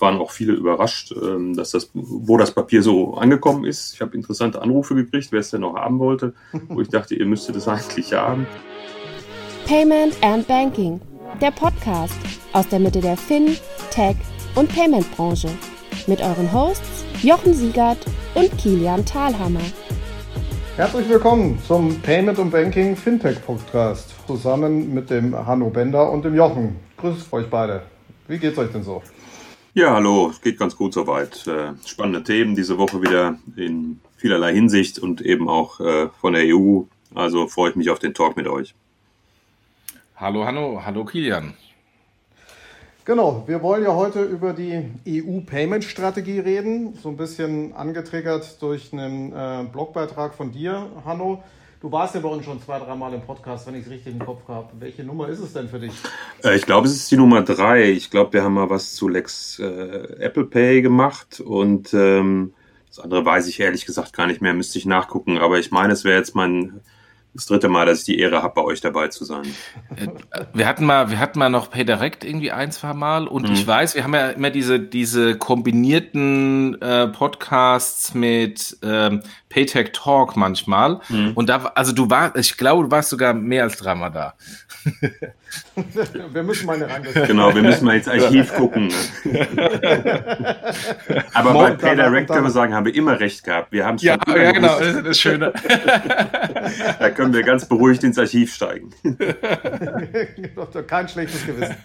waren auch viele überrascht, ähm, dass das, wo das Papier so angekommen ist. Ich habe interessante Anrufe gekriegt, wer es denn noch haben wollte, wo ich dachte, ihr müsstet es eigentlich haben. Payment and Banking, der Podcast aus der Mitte der Fin, Tech und Payment Branche mit euren Hosts Jochen Siegert und Kilian Thalhammer. Herzlich willkommen zum Payment und Banking Fintech Podcast zusammen mit dem Hanno Bender und dem Jochen. Grüßt euch beide. Wie geht's euch denn so? Ja, hallo, es geht ganz gut soweit. Äh, spannende Themen diese Woche wieder in vielerlei Hinsicht und eben auch äh, von der EU. Also freue ich mich auf den Talk mit euch. Hallo Hanno, hallo Kilian. Genau, wir wollen ja heute über die EU-Payment-Strategie reden, so ein bisschen angetriggert durch einen äh, Blogbeitrag von dir, Hanno. Du warst ja bei uns schon zwei, dreimal im Podcast, wenn ich es richtig im Kopf habe. Welche Nummer ist es denn für dich? Äh, ich glaube, es ist die Nummer drei. Ich glaube, wir haben mal was zu Lex äh, Apple Pay gemacht und ähm, das andere weiß ich ehrlich gesagt gar nicht mehr, müsste ich nachgucken. Aber ich meine, es wäre jetzt mein das dritte Mal, dass ich die Ehre habe, bei euch dabei zu sein. Äh, wir hatten mal, wir hatten mal noch PayDirect irgendwie ein, zwei Mal und mhm. ich weiß, wir haben ja immer diese, diese kombinierten äh, Podcasts mit ähm, Paytech Talk manchmal. Mhm. Und da, also du warst, ich glaube, du warst sogar mehr als dreimal da. wir müssen mal eine Range Genau, wir müssen mal ins Archiv gucken. Aber bei PayDirect können wir sagen, haben wir immer recht gehabt. Wir haben es ja, ja, genau, das ist das Schöne. da können wir ganz beruhigt ins Archiv steigen. Kein schlechtes Gewissen.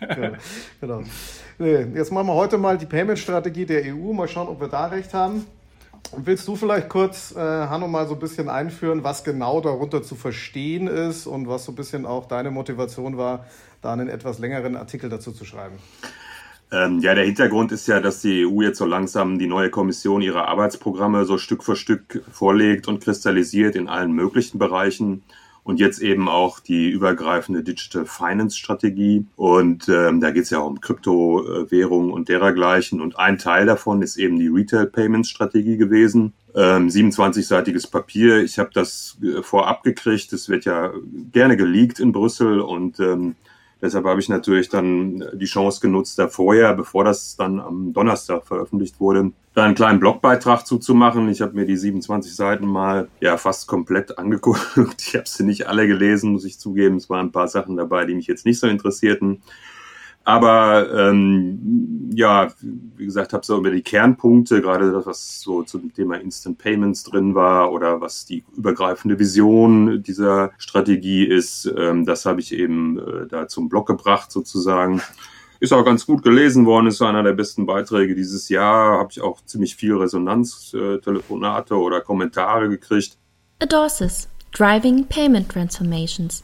Genau. Jetzt machen wir heute mal die Payment-Strategie der EU. Mal schauen, ob wir da recht haben. Willst du vielleicht kurz, äh, Hanno, mal so ein bisschen einführen, was genau darunter zu verstehen ist und was so ein bisschen auch deine Motivation war, da einen etwas längeren Artikel dazu zu schreiben? Ähm, ja, der Hintergrund ist ja, dass die EU jetzt so langsam die neue Kommission ihre Arbeitsprogramme so Stück für Stück vorlegt und kristallisiert in allen möglichen Bereichen und jetzt eben auch die übergreifende Digital Finance Strategie. Und ähm, da geht es ja auch um Kryptowährungen und derergleichen. Und ein Teil davon ist eben die Retail Payments Strategie gewesen. Ähm, 27-seitiges Papier. Ich habe das äh, vorab gekriegt. Es wird ja gerne geleakt in Brüssel und ähm, Deshalb habe ich natürlich dann die Chance genutzt, da vorher, bevor das dann am Donnerstag veröffentlicht wurde, da einen kleinen Blogbeitrag zuzumachen. Ich habe mir die 27 Seiten mal ja fast komplett angeguckt. Ich habe sie nicht alle gelesen, muss ich zugeben. Es waren ein paar Sachen dabei, die mich jetzt nicht so interessierten. Aber ähm, ja, wie gesagt, habe so über die Kernpunkte, gerade das, was so zum Thema Instant Payments drin war oder was die übergreifende Vision dieser Strategie ist, ähm, das habe ich eben äh, da zum Blog gebracht sozusagen. Ist auch ganz gut gelesen worden, ist einer der besten Beiträge dieses Jahr. Habe ich auch ziemlich viel Resonanz, äh, Telefonate oder Kommentare gekriegt. Adorsis, Driving Payment Transformations.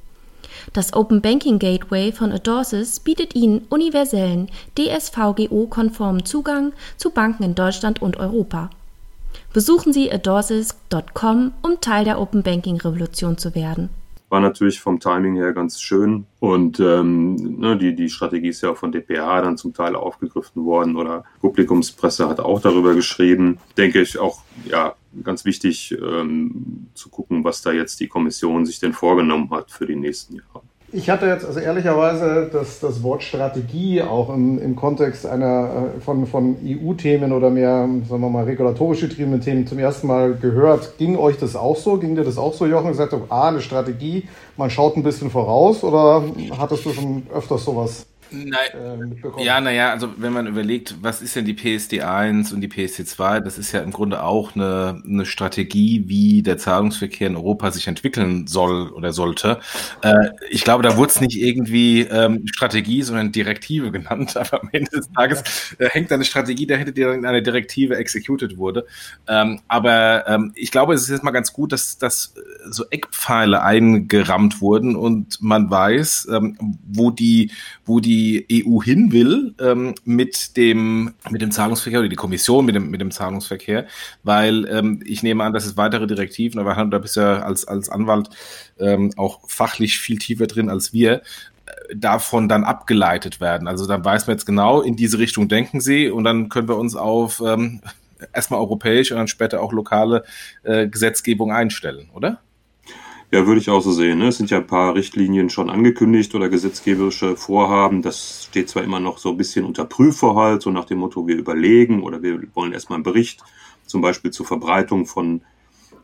das Open Banking Gateway von Adorsis bietet Ihnen universellen, DSVGO-konformen Zugang zu Banken in Deutschland und Europa. Besuchen Sie adorsis.com, um Teil der Open Banking Revolution zu werden. War natürlich vom Timing her ganz schön und ähm, ne, die, die Strategie ist ja auch von DPA dann zum Teil aufgegriffen worden oder Publikumspresse hat auch darüber geschrieben. Denke ich auch, ja, ganz wichtig ähm, zu gucken, was da jetzt die Kommission sich denn vorgenommen hat für die nächsten Jahre. Ich hatte jetzt also ehrlicherweise das, das Wort Strategie auch im, im Kontext einer äh, von, von EU-Themen oder mehr, sagen wir mal, regulatorisch getriebenen Themen zum ersten Mal gehört. Ging euch das auch so? Ging dir das auch so, Jochen? Gesagt, ah, eine Strategie, man schaut ein bisschen voraus oder hattest du schon öfters sowas äh, mitbekommen. Ja, naja, also wenn man überlegt, was ist denn die PSD 1 und die PSD 2, das ist ja im Grunde auch eine, eine Strategie, wie der Zahlungsverkehr in Europa sich entwickeln soll oder sollte. Äh, ich glaube, da wurde es nicht irgendwie ähm, Strategie, sondern Direktive genannt, aber am Ende des Tages äh, hängt eine Strategie dahinter, die dann eine Direktive executed wurde. Ähm, aber ähm, ich glaube, es ist jetzt mal ganz gut, dass, dass so Eckpfeile eingerammt wurden und man weiß, ähm, wo die, wo die die EU hin will ähm, mit dem mit dem Zahlungsverkehr oder die Kommission mit dem mit dem Zahlungsverkehr, weil ähm, ich nehme an, dass es weitere Direktiven, aber da bist ja als als Anwalt ähm, auch fachlich viel tiefer drin als wir äh, davon dann abgeleitet werden. Also dann weiß man jetzt genau, in diese Richtung denken sie und dann können wir uns auf ähm, erstmal europäische und dann später auch lokale äh, Gesetzgebung einstellen, oder? Ja, würde ich auch so sehen. Ne? Es sind ja ein paar Richtlinien schon angekündigt oder gesetzgeberische Vorhaben. Das steht zwar immer noch so ein bisschen unter Prüfvorhalt, so nach dem Motto, wir überlegen oder wir wollen erstmal einen Bericht, zum Beispiel zur Verbreitung von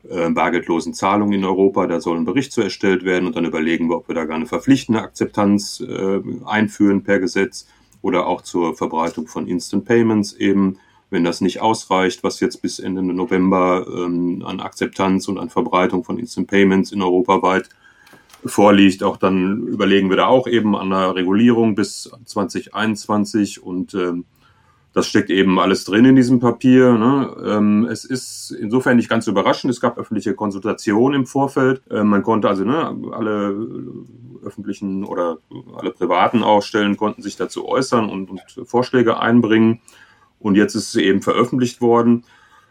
äh, bargeldlosen Zahlungen in Europa. Da soll ein Bericht zu erstellt werden und dann überlegen wir, ob wir da gar eine verpflichtende Akzeptanz äh, einführen per Gesetz oder auch zur Verbreitung von Instant Payments eben wenn das nicht ausreicht, was jetzt bis Ende November ähm, an Akzeptanz und an Verbreitung von Instant Payments in Europa weit vorliegt, auch dann überlegen wir da auch eben an der Regulierung bis 2021 und ähm, das steckt eben alles drin in diesem Papier. Ne? Ähm, es ist insofern nicht ganz überraschend. Es gab öffentliche Konsultationen im Vorfeld. Ähm, man konnte also ne, alle öffentlichen oder alle privaten Ausstellen konnten sich dazu äußern und, und Vorschläge einbringen. Und jetzt ist es eben veröffentlicht worden.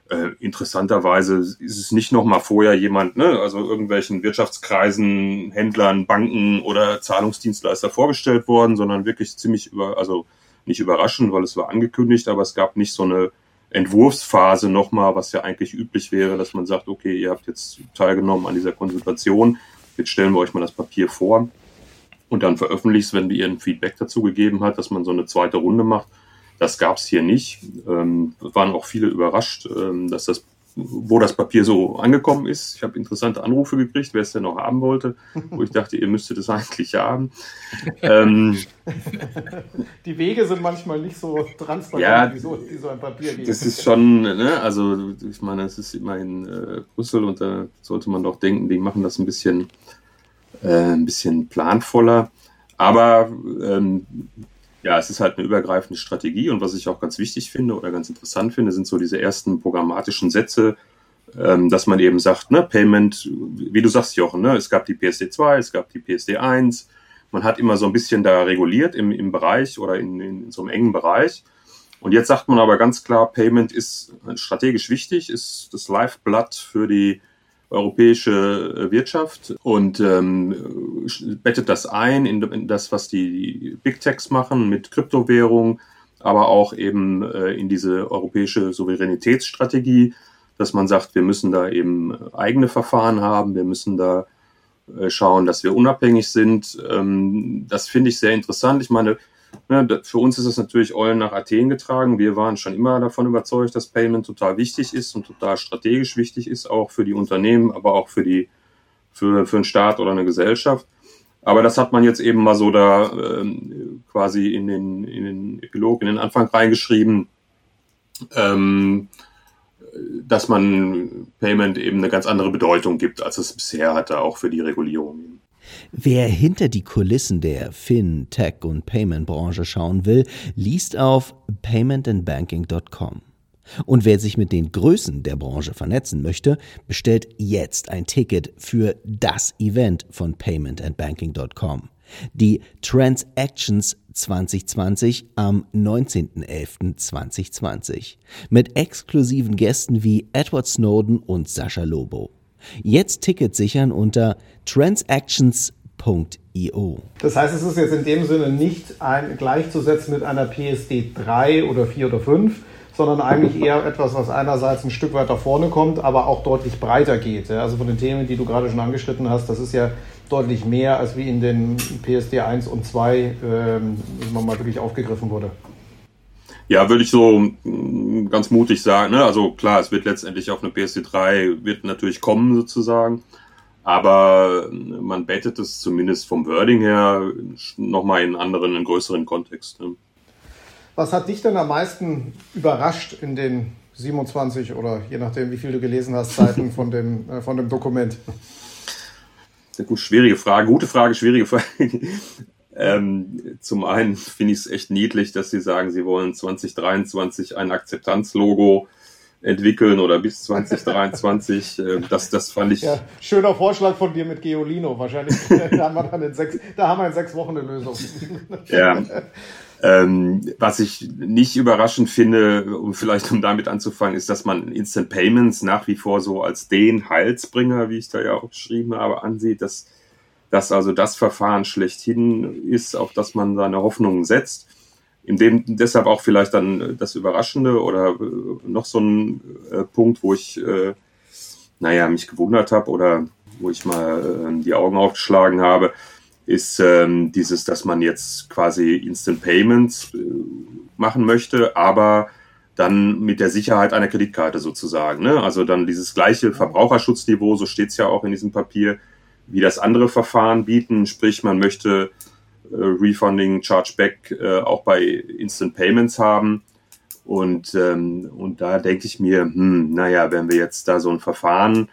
Äh, interessanterweise ist es nicht noch mal vorher jemand, ne, also irgendwelchen Wirtschaftskreisen, Händlern, Banken oder Zahlungsdienstleister vorgestellt worden, sondern wirklich ziemlich über, also nicht überraschend, weil es war angekündigt, aber es gab nicht so eine Entwurfsphase nochmal, was ja eigentlich üblich wäre, dass man sagt, okay, ihr habt jetzt teilgenommen an dieser Konsultation, jetzt stellen wir euch mal das Papier vor und dann veröffentlicht es, wenn ihr ein Feedback dazu gegeben hat, dass man so eine zweite Runde macht. Das gab es hier nicht. Ähm, waren auch viele überrascht, ähm, dass das, wo das Papier so angekommen ist. Ich habe interessante Anrufe gekriegt, wer es denn noch haben wollte, wo ich dachte, ihr müsstet es eigentlich haben. ähm, Die Wege sind manchmal nicht so transparent, ja, wie, so, wie so ein Papier geht. Das ist schon, ne, also ich meine, es ist immer in äh, Brüssel und da sollte man doch denken, die machen das ein bisschen, äh, ein bisschen planvoller. Aber ähm, ja, es ist halt eine übergreifende Strategie und was ich auch ganz wichtig finde oder ganz interessant finde, sind so diese ersten programmatischen Sätze, ähm, dass man eben sagt, ne, Payment, wie du sagst, Jochen, ne, es gab die PSD 2, es gab die PSD 1, man hat immer so ein bisschen da reguliert im, im Bereich oder in, in so einem engen Bereich. Und jetzt sagt man aber ganz klar, Payment ist strategisch wichtig, ist das Lifeblood für die europäische äh, Wirtschaft und ähm, bettet das ein in, in, das, was die Big Techs machen mit Kryptowährung, aber auch eben äh, in diese europäische Souveränitätsstrategie, dass man sagt, wir müssen da eben eigene Verfahren haben, wir müssen da äh, schauen, dass wir unabhängig sind. Ähm, das finde ich sehr interessant. Ich meine, Ne, für uns ist es natürlich Eulen nach Athen getragen. Wir waren schon immer davon überzeugt, dass Payment total wichtig ist und total strategisch wichtig ist, auch für die Unternehmen, aber auch für die für, für einen Staat oder eine Gesellschaft. Aber das hat man jetzt eben mal so da ähm, quasi in den, in den Epilog, in den Anfang reingeschrieben, ähm, dass man Payment eben eine ganz andere Bedeutung gibt, als es bisher hatte, auch für die Regulierung. Wer hinter die Kulissen der Fin, Tech und Payment-Branche schauen will, liest auf paymentandbanking.com. Und wer sich mit den Größen der Branche vernetzen möchte, bestellt jetzt ein Ticket für das Event von paymentandbanking.com. Die Transactions 2020 am 19.11.2020 mit exklusiven Gästen wie Edward Snowden und Sascha Lobo. Jetzt Ticket sichern unter transactions.io. Das heißt, es ist jetzt in dem Sinne nicht ein, gleichzusetzen mit einer PSD 3 oder 4 oder 5, sondern eigentlich eher etwas, was einerseits ein Stück weiter vorne kommt, aber auch deutlich breiter geht. Also von den Themen, die du gerade schon angeschnitten hast, das ist ja deutlich mehr, als wie in den PSD 1 und 2 ähm, mal wirklich aufgegriffen wurde. Ja, würde ich so mm, ganz mutig sagen. Ne? Also klar, es wird letztendlich auf eine PSD3 wird natürlich kommen sozusagen. aber man bettet es zumindest vom Wording her nochmal in einen anderen, in einen größeren Kontext. Ne? Was hat dich denn am meisten überrascht in den 27 oder je nachdem, wie viel du gelesen hast, Seiten von dem, äh, von dem Dokument? Gut, schwierige Frage, gute Frage, schwierige Frage. Ähm, zum einen finde ich es echt niedlich, dass Sie sagen, Sie wollen 2023 ein Akzeptanzlogo entwickeln oder bis 2023. äh, das, das fand ich. Ja, schöner Vorschlag von dir mit Geolino. Wahrscheinlich da haben wir dann in sechs, da haben wir in sechs Wochen eine Lösung. ja. Ähm, was ich nicht überraschend finde, um vielleicht um damit anzufangen, ist, dass man Instant Payments nach wie vor so als den Heilsbringer, wie ich da ja auch geschrieben habe, ansieht, dass, dass also das Verfahren schlechthin ist, auf das man seine Hoffnungen setzt. In dem deshalb auch vielleicht dann das Überraschende oder äh, noch so ein äh, Punkt, wo ich äh, naja, mich gewundert habe oder wo ich mal äh, die Augen aufgeschlagen habe, ist ähm, dieses, dass man jetzt quasi Instant Payments äh, machen möchte, aber dann mit der Sicherheit einer Kreditkarte sozusagen. Ne? Also dann dieses gleiche Verbraucherschutzniveau, so steht es ja auch in diesem Papier, wie das andere Verfahren bieten. Sprich, man möchte äh, Refunding, Chargeback äh, auch bei Instant Payments haben. Und, ähm, und da denke ich mir, hm, naja, wenn wir jetzt da so ein Verfahren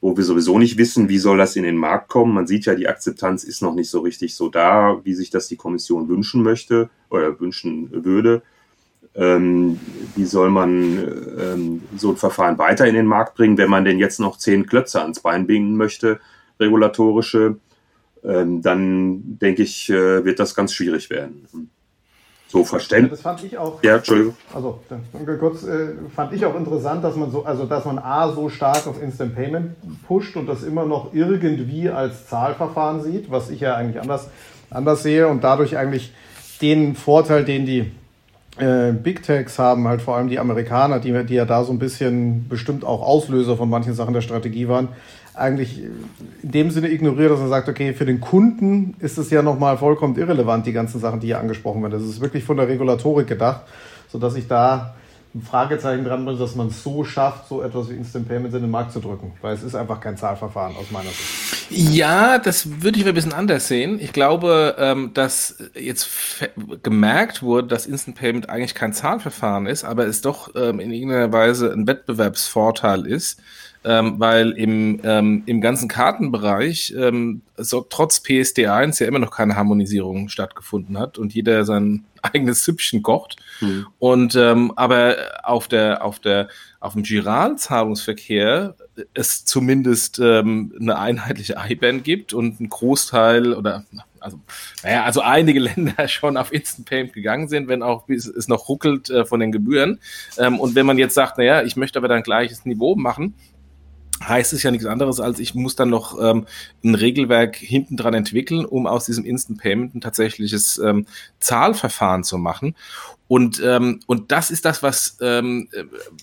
wo wir sowieso nicht wissen, wie soll das in den Markt kommen. Man sieht ja, die Akzeptanz ist noch nicht so richtig so da, wie sich das die Kommission wünschen möchte oder wünschen würde. Ähm, wie soll man ähm, so ein Verfahren weiter in den Markt bringen, wenn man denn jetzt noch zehn Klötze ans Bein binden möchte, regulatorische, ähm, dann denke ich, äh, wird das ganz schwierig werden so verständlich. Das fand ich auch. Ja, Entschuldigung. Also, kurz, äh, fand ich auch interessant, dass man so, also dass man A so stark auf Instant Payment pusht und das immer noch irgendwie als Zahlverfahren sieht, was ich ja eigentlich anders, anders sehe und dadurch eigentlich den Vorteil, den die äh, Big Techs haben, halt vor allem die Amerikaner, die, die ja da so ein bisschen bestimmt auch Auslöser von manchen Sachen der Strategie waren, eigentlich in dem Sinne ignoriert, dass er sagt, okay, für den Kunden ist es ja nochmal vollkommen irrelevant, die ganzen Sachen, die hier angesprochen werden. Das ist wirklich von der Regulatorik gedacht, sodass ich da ein Fragezeichen dran bin, dass man es so schafft, so etwas wie Instant Payments in den Markt zu drücken. Weil es ist einfach kein Zahlverfahren aus meiner Sicht. Ja, das würde ich ein bisschen anders sehen. Ich glaube, ähm, dass jetzt gemerkt wurde, dass Instant Payment eigentlich kein Zahlverfahren ist, aber es doch ähm, in irgendeiner Weise ein Wettbewerbsvorteil ist ähm, weil im, ähm, im ganzen Kartenbereich ähm, so, trotz PSD1 ja immer noch keine Harmonisierung stattgefunden hat und jeder sein eigenes Süppchen kocht. Mhm. Und ähm, aber auf der auf der auf dem Giralzahlungsverkehr es zumindest ähm, eine einheitliche IBAN gibt und ein Großteil oder also, naja, also einige Länder schon auf Instant Payment gegangen sind, wenn auch es noch ruckelt äh, von den Gebühren. Ähm, und wenn man jetzt sagt, naja, ich möchte aber dann gleiches Niveau machen, heißt es ja nichts anderes, als ich muss dann noch ähm, ein Regelwerk hinten dran entwickeln, um aus diesem Instant Payment ein tatsächliches ähm, Zahlverfahren zu machen. Und, ähm, und das ist das, was, ähm,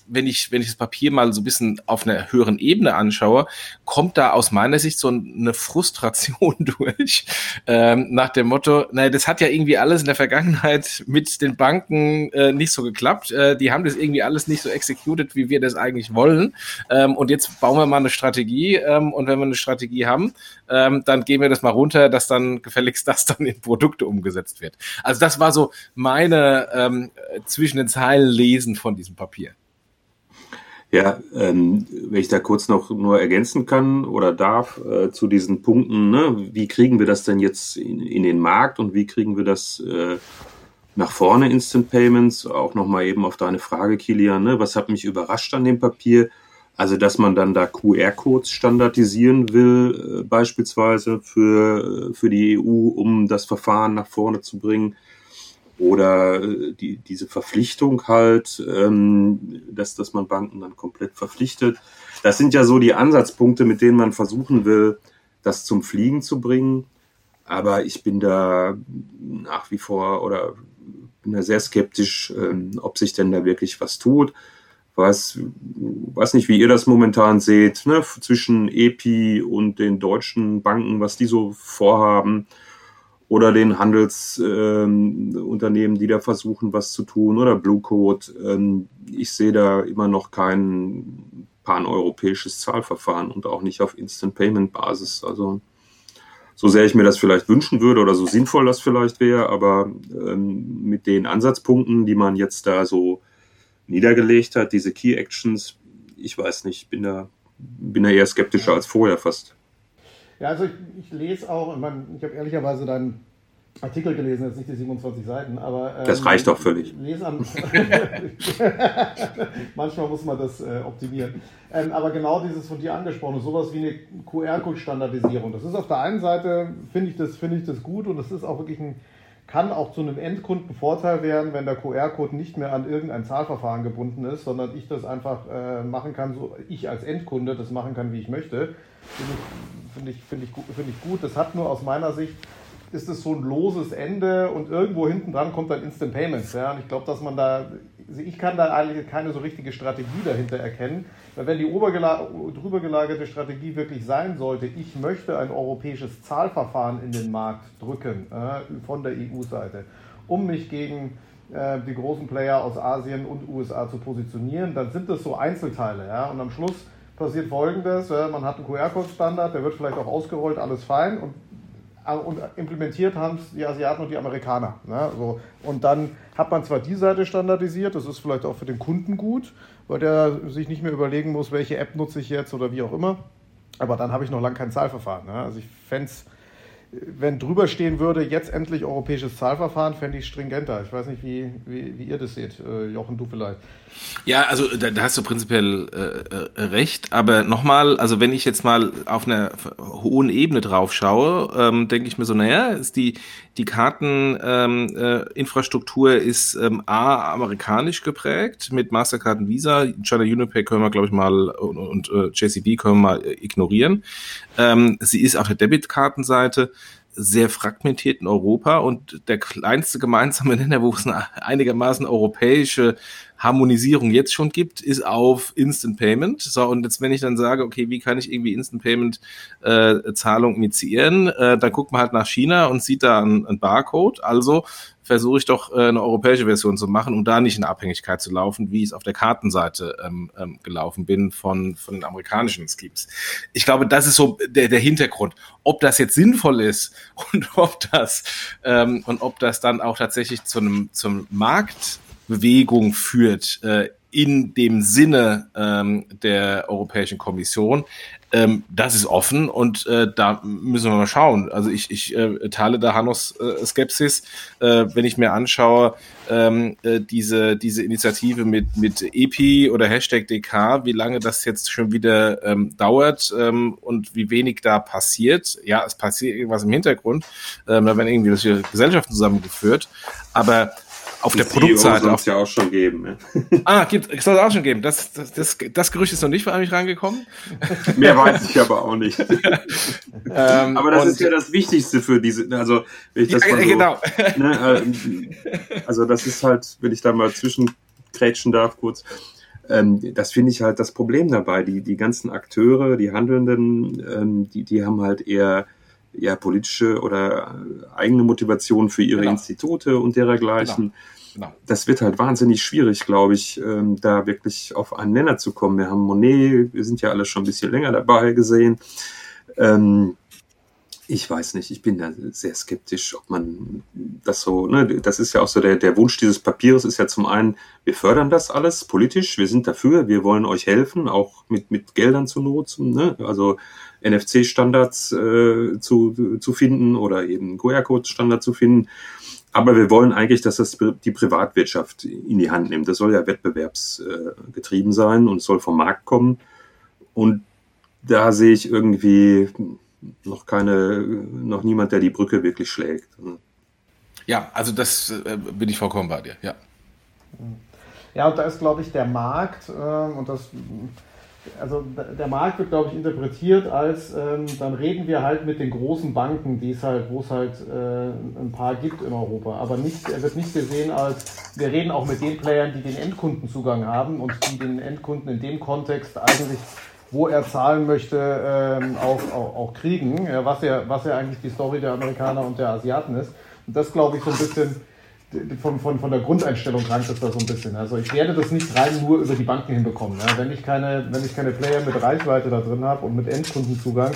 wenn, ich, wenn ich das Papier mal so ein bisschen auf einer höheren Ebene anschaue, kommt da aus meiner Sicht so eine Frustration durch, ähm, nach dem Motto, naja, das hat ja irgendwie alles in der Vergangenheit mit den Banken äh, nicht so geklappt. Äh, die haben das irgendwie alles nicht so executed, wie wir das eigentlich wollen. Ähm, und jetzt bauen wir mal eine Strategie. Ähm, und wenn wir eine Strategie haben, ähm, dann gehen wir das mal runter, dass dann gefälligst das dann in Produkte umgesetzt wird. Also das war so meine ähm, zwischen den Zeilen lesen von diesem Papier. Ja, ähm, wenn ich da kurz noch nur ergänzen kann oder darf äh, zu diesen Punkten, ne, wie kriegen wir das denn jetzt in, in den Markt und wie kriegen wir das äh, nach vorne, Instant Payments? Auch nochmal eben auf deine Frage, Kilian, ne, was hat mich überrascht an dem Papier? Also, dass man dann da QR-Codes standardisieren will, äh, beispielsweise für, äh, für die EU, um das Verfahren nach vorne zu bringen. Oder äh, die, diese Verpflichtung halt, ähm, dass, dass man Banken dann komplett verpflichtet. Das sind ja so die Ansatzpunkte, mit denen man versuchen will, das zum Fliegen zu bringen. Aber ich bin da nach wie vor oder bin da sehr skeptisch, ähm, ob sich denn da wirklich was tut weiß, weiß nicht, wie ihr das momentan seht, ne, zwischen EPI und den deutschen Banken, was die so vorhaben, oder den Handelsunternehmen, ähm, die da versuchen, was zu tun, oder Blue Code. Ähm, ich sehe da immer noch keinen paneuropäisches Zahlverfahren und auch nicht auf Instant Payment Basis. Also so sehr ich mir das vielleicht wünschen würde oder so sinnvoll das vielleicht wäre, aber ähm, mit den Ansatzpunkten, die man jetzt da so niedergelegt hat, diese Key Actions, ich weiß nicht, bin da, bin da eher skeptischer als vorher fast. Ja, also ich, ich lese auch, ich, mein, ich habe ehrlicherweise deinen Artikel gelesen, jetzt nicht die 27 Seiten, aber. Ähm, das reicht doch völlig. An, Manchmal muss man das äh, optimieren. Ähm, aber genau dieses von dir angesprochene, sowas wie eine QR-Code-Standardisierung. Das ist auf der einen Seite, finde ich, das, find ich das gut und das ist auch wirklich ein, kann auch zu einem Endkunden Vorteil werden, wenn der QR-Code nicht mehr an irgendein Zahlverfahren gebunden ist, sondern ich das einfach äh, machen kann, so ich als Endkunde das machen kann, wie ich möchte. Finde ich, find ich, find ich, find ich gut. Das hat nur aus meiner Sicht ist es so ein loses Ende und irgendwo hinten dran kommt dann Instant Payments. Ja? Und ich glaube, dass man da, ich kann da eigentlich keine so richtige Strategie dahinter erkennen, weil wenn die drüber gelagerte Strategie wirklich sein sollte, ich möchte ein europäisches Zahlverfahren in den Markt drücken äh, von der EU-Seite, um mich gegen äh, die großen Player aus Asien und USA zu positionieren, dann sind das so Einzelteile. Ja? Und am Schluss passiert Folgendes, man hat einen QR-Code-Standard, der wird vielleicht auch ausgerollt, alles fein und und implementiert haben es die Asiaten und die Amerikaner. Ne? So. Und dann hat man zwar die Seite standardisiert, das ist vielleicht auch für den Kunden gut, weil der sich nicht mehr überlegen muss, welche App nutze ich jetzt oder wie auch immer. Aber dann habe ich noch lange kein Zahlverfahren. Ne? Also ich fände es wenn drüber stehen würde, jetzt endlich europäisches Zahlverfahren, fände ich stringenter. Ich weiß nicht, wie, wie, wie ihr das seht, äh, Jochen, du vielleicht. Ja, also da, da hast du prinzipiell äh, äh recht, aber nochmal, also wenn ich jetzt mal auf einer hohen Ebene drauf schaue, ähm, denke ich mir so, naja, ist die, die Karteninfrastruktur ähm, äh, ist ähm, A, amerikanisch geprägt mit Mastercard und Visa, China Unipay können wir, glaube ich, mal und, und äh, JCB können wir mal ignorieren. Ähm, sie ist auf der Debitkartenseite sehr fragmentiert in Europa und der kleinste gemeinsame Nenner, wo es eine einigermaßen europäische Harmonisierung jetzt schon gibt, ist auf Instant Payment. So, und jetzt, wenn ich dann sage, okay, wie kann ich irgendwie Instant Payment äh, Zahlung initiieren, äh, dann guckt man halt nach China und sieht da einen Barcode. Also versuche ich doch äh, eine europäische Version zu machen, um da nicht in Abhängigkeit zu laufen, wie ich es auf der Kartenseite ähm, ähm, gelaufen bin von, von den amerikanischen Schemes. Ich glaube, das ist so der, der Hintergrund. Ob das jetzt sinnvoll ist und ob das ähm, und ob das dann auch tatsächlich zu einem zum Marktbewegung führt äh, in dem Sinne ähm, der Europäischen Kommission, ähm, das ist offen und äh, da müssen wir mal schauen. Also ich, ich äh, teile da Hannos äh, Skepsis, äh, wenn ich mir anschaue, ähm, äh, diese, diese Initiative mit, mit EPI oder Hashtag DK, wie lange das jetzt schon wieder ähm, dauert ähm, und wie wenig da passiert. Ja, es passiert irgendwas im Hintergrund. Ähm, da werden irgendwie Gesellschaften zusammengeführt. Aber auf der Produktseite. Soll es ja auch schon geben. Ja. Ah, gibt, soll es auch schon geben. Das, das, das, das Gerücht ist noch nicht bei mich reingekommen. Mehr weiß ich aber auch nicht. ähm, aber das ist ja das Wichtigste für diese, also wenn ich das ja, so, genau. Ne, äh, also das ist halt, wenn ich da mal zwischenkrätschen darf kurz, ähm, das finde ich halt das Problem dabei. Die, die ganzen Akteure, die Handelnden, ähm, die, die haben halt eher ja, politische oder eigene Motivation für ihre genau. Institute und dergleichen. Genau. Genau. Das wird halt wahnsinnig schwierig, glaube ich, ähm, da wirklich auf einen Nenner zu kommen. Wir haben Monet, wir sind ja alle schon ein bisschen länger dabei gesehen. Ähm, ich weiß nicht, ich bin da sehr skeptisch, ob man das so, ne, das ist ja auch so der, der Wunsch dieses Papiers ist ja zum einen, wir fördern das alles politisch, wir sind dafür, wir wollen euch helfen, auch mit, mit Geldern zu Not, ne, also NFC-Standards äh, zu, zu finden oder eben QR-Code-Standard zu finden. Aber wir wollen eigentlich, dass das die Privatwirtschaft in die Hand nimmt. Das soll ja wettbewerbsgetrieben sein und soll vom Markt kommen. Und da sehe ich irgendwie noch keine, noch niemand, der die Brücke wirklich schlägt. Ja, also das äh, bin ich vollkommen bei dir, ja. Ja, und da ist, glaube ich, der Markt, äh, und das also der Markt wird, glaube ich, interpretiert als, ähm, dann reden wir halt mit den großen Banken, die es halt, wo es halt äh, ein paar gibt in Europa. Aber nicht, er wird nicht gesehen als, wir reden auch mit den Playern, die den Endkundenzugang haben und die den Endkunden in dem Kontext eigentlich, wo er zahlen möchte, ähm, auch, auch, auch, kriegen, ja, was, ja, was ja eigentlich die Story der Amerikaner und der Asiaten ist. Und das, glaube ich, so ein bisschen von, von, von der Grundeinstellung krankt es da so ein bisschen. Also ich werde das nicht rein nur über die Banken hinbekommen. Ja. Wenn, ich keine, wenn ich keine Player mit Reichweite da drin habe und mit Endkundenzugang,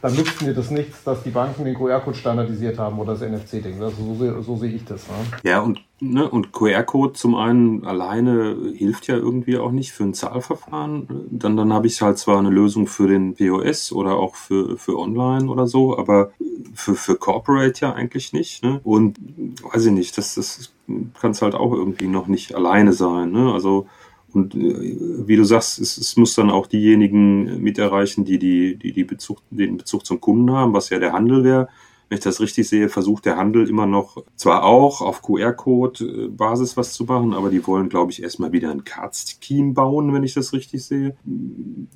dann nützt mir das nichts, dass die Banken den QR-Code standardisiert haben oder das NFC-Ding. Also so, so, sehe ich das. Ja, ja und, ne, und QR-Code zum einen alleine hilft ja irgendwie auch nicht für ein Zahlverfahren. Dann, dann habe ich halt zwar eine Lösung für den POS oder auch für, für Online oder so, aber für, für Corporate ja eigentlich nicht. Ne? Und weiß ich nicht, das, das kann es halt auch irgendwie noch nicht alleine sein. Ne? Also und äh, wie du sagst, es, es, muss dann auch diejenigen mit erreichen, die, die, die, die Bezug, den Bezug zum Kunden haben, was ja der Handel wäre wenn ich das richtig sehe, versucht der Handel immer noch zwar auch auf QR-Code-Basis was zu machen, aber die wollen, glaube ich, erstmal wieder ein Card-Scheme bauen, wenn ich das richtig sehe.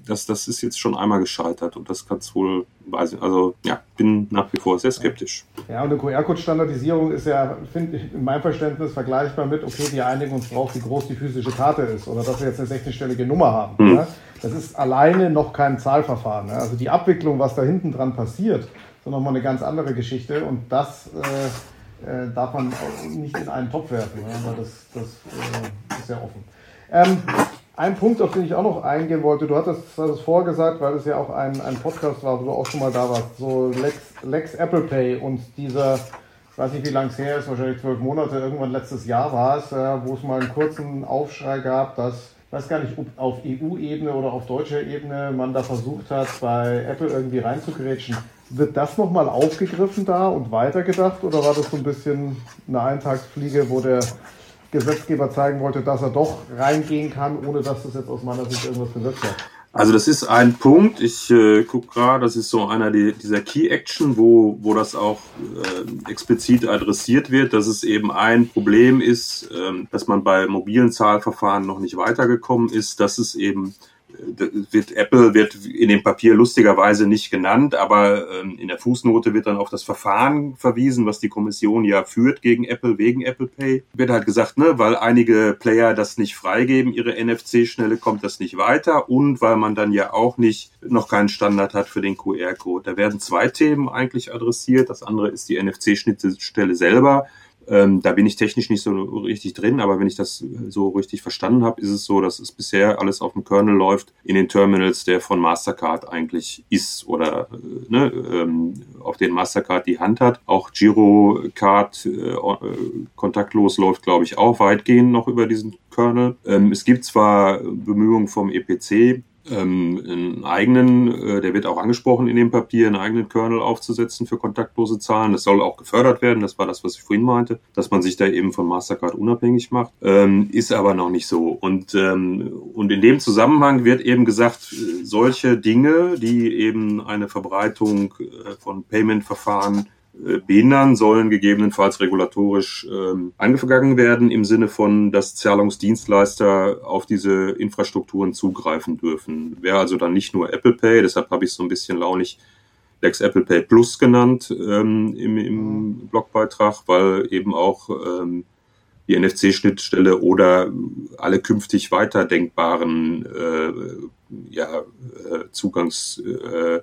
Das, das ist jetzt schon einmal gescheitert und das kann es wohl, also ja, bin nach wie vor sehr skeptisch. Ja, und eine QR-Code-Standardisierung ist ja, finde ich, in meinem Verständnis vergleichbar mit, okay, wir einigen uns drauf, wie groß die physische Karte ist oder dass wir jetzt eine 16-stellige Nummer haben. Mhm. Ja? Das ist alleine noch kein Zahlverfahren. Ja? Also die Abwicklung, was da hinten dran passiert, so nochmal eine ganz andere Geschichte. Und das äh, äh, darf man nicht in einen Topf werfen, weil das, das äh, ist ja offen. Ähm, ein Punkt, auf den ich auch noch eingehen wollte, du hattest, das vorgesagt, weil es ja auch ein, ein Podcast war, wo du auch schon mal da warst, so Lex, Lex Apple Pay und dieser, weiß nicht wie lange es her ist, wahrscheinlich zwölf Monate, irgendwann letztes Jahr war es, äh, wo es mal einen kurzen Aufschrei gab, dass ich weiß gar nicht, ob auf EU-Ebene oder auf deutscher Ebene man da versucht hat, bei Apple irgendwie reinzugrätschen. Wird das nochmal aufgegriffen da und weitergedacht oder war das so ein bisschen eine Eintagsfliege, wo der Gesetzgeber zeigen wollte, dass er doch reingehen kann, ohne dass das jetzt aus meiner Sicht irgendwas bewirkt hat? Also das ist ein Punkt, ich äh, gucke gerade, das ist so einer die, dieser Key Action, wo, wo das auch äh, explizit adressiert wird, dass es eben ein Problem ist, äh, dass man bei mobilen Zahlverfahren noch nicht weitergekommen ist, dass es eben wird Apple wird in dem Papier lustigerweise nicht genannt, aber ähm, in der Fußnote wird dann auf das Verfahren verwiesen, was die Kommission ja führt gegen Apple wegen Apple Pay. Wird halt gesagt, ne, weil einige Player das nicht freigeben, ihre NFC-Schnelle kommt das nicht weiter und weil man dann ja auch nicht noch keinen Standard hat für den QR-Code. Da werden zwei Themen eigentlich adressiert. Das andere ist die NFC-Schnittstelle selber ähm, da bin ich technisch nicht so richtig drin, aber wenn ich das so richtig verstanden habe, ist es so, dass es bisher alles auf dem Kernel läuft in den Terminals, der von Mastercard eigentlich ist oder äh, ne, ähm, auf den Mastercard die Hand hat. Auch Girocard äh, äh, kontaktlos läuft, glaube ich, auch weitgehend noch über diesen Kernel. Ähm, es gibt zwar Bemühungen vom EPC, ähm, einen eigenen, äh, der wird auch angesprochen in dem Papier, einen eigenen Kernel aufzusetzen für kontaktlose Zahlen. Das soll auch gefördert werden, das war das, was ich vorhin meinte, dass man sich da eben von Mastercard unabhängig macht, ähm, ist aber noch nicht so. Und, ähm, und in dem Zusammenhang wird eben gesagt, solche Dinge, die eben eine Verbreitung äh, von Payment-Verfahren äh, behindern, sollen gegebenenfalls regulatorisch ähm, angegangen werden im Sinne von, dass Zahlungsdienstleister auf diese Infrastrukturen zugreifen dürfen. Wäre also dann nicht nur Apple Pay, deshalb habe ich es so ein bisschen launig Lex Apple Pay Plus genannt ähm, im, im Blogbeitrag, weil eben auch ähm, die NFC-Schnittstelle oder alle künftig weiterdenkbaren äh, ja, äh, Zugangs äh,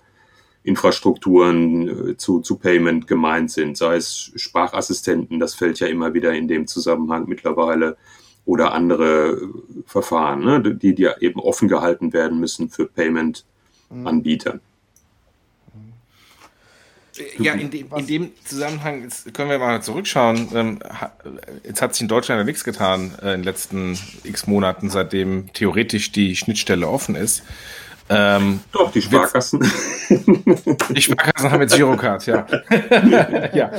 Infrastrukturen äh, zu, zu Payment gemeint sind, sei es Sprachassistenten, das fällt ja immer wieder in dem Zusammenhang mittlerweile, oder andere äh, Verfahren, ne, die, die eben offen gehalten werden müssen für Payment-Anbieter. Ja, in dem, in dem Zusammenhang jetzt können wir mal zurückschauen. Ähm, jetzt hat sich in Deutschland ja nichts getan äh, in den letzten x Monaten, seitdem theoretisch die Schnittstelle offen ist. Ähm, Doch, die Sparkassen. Die Sparkassen haben jetzt Girocard, ja. ja.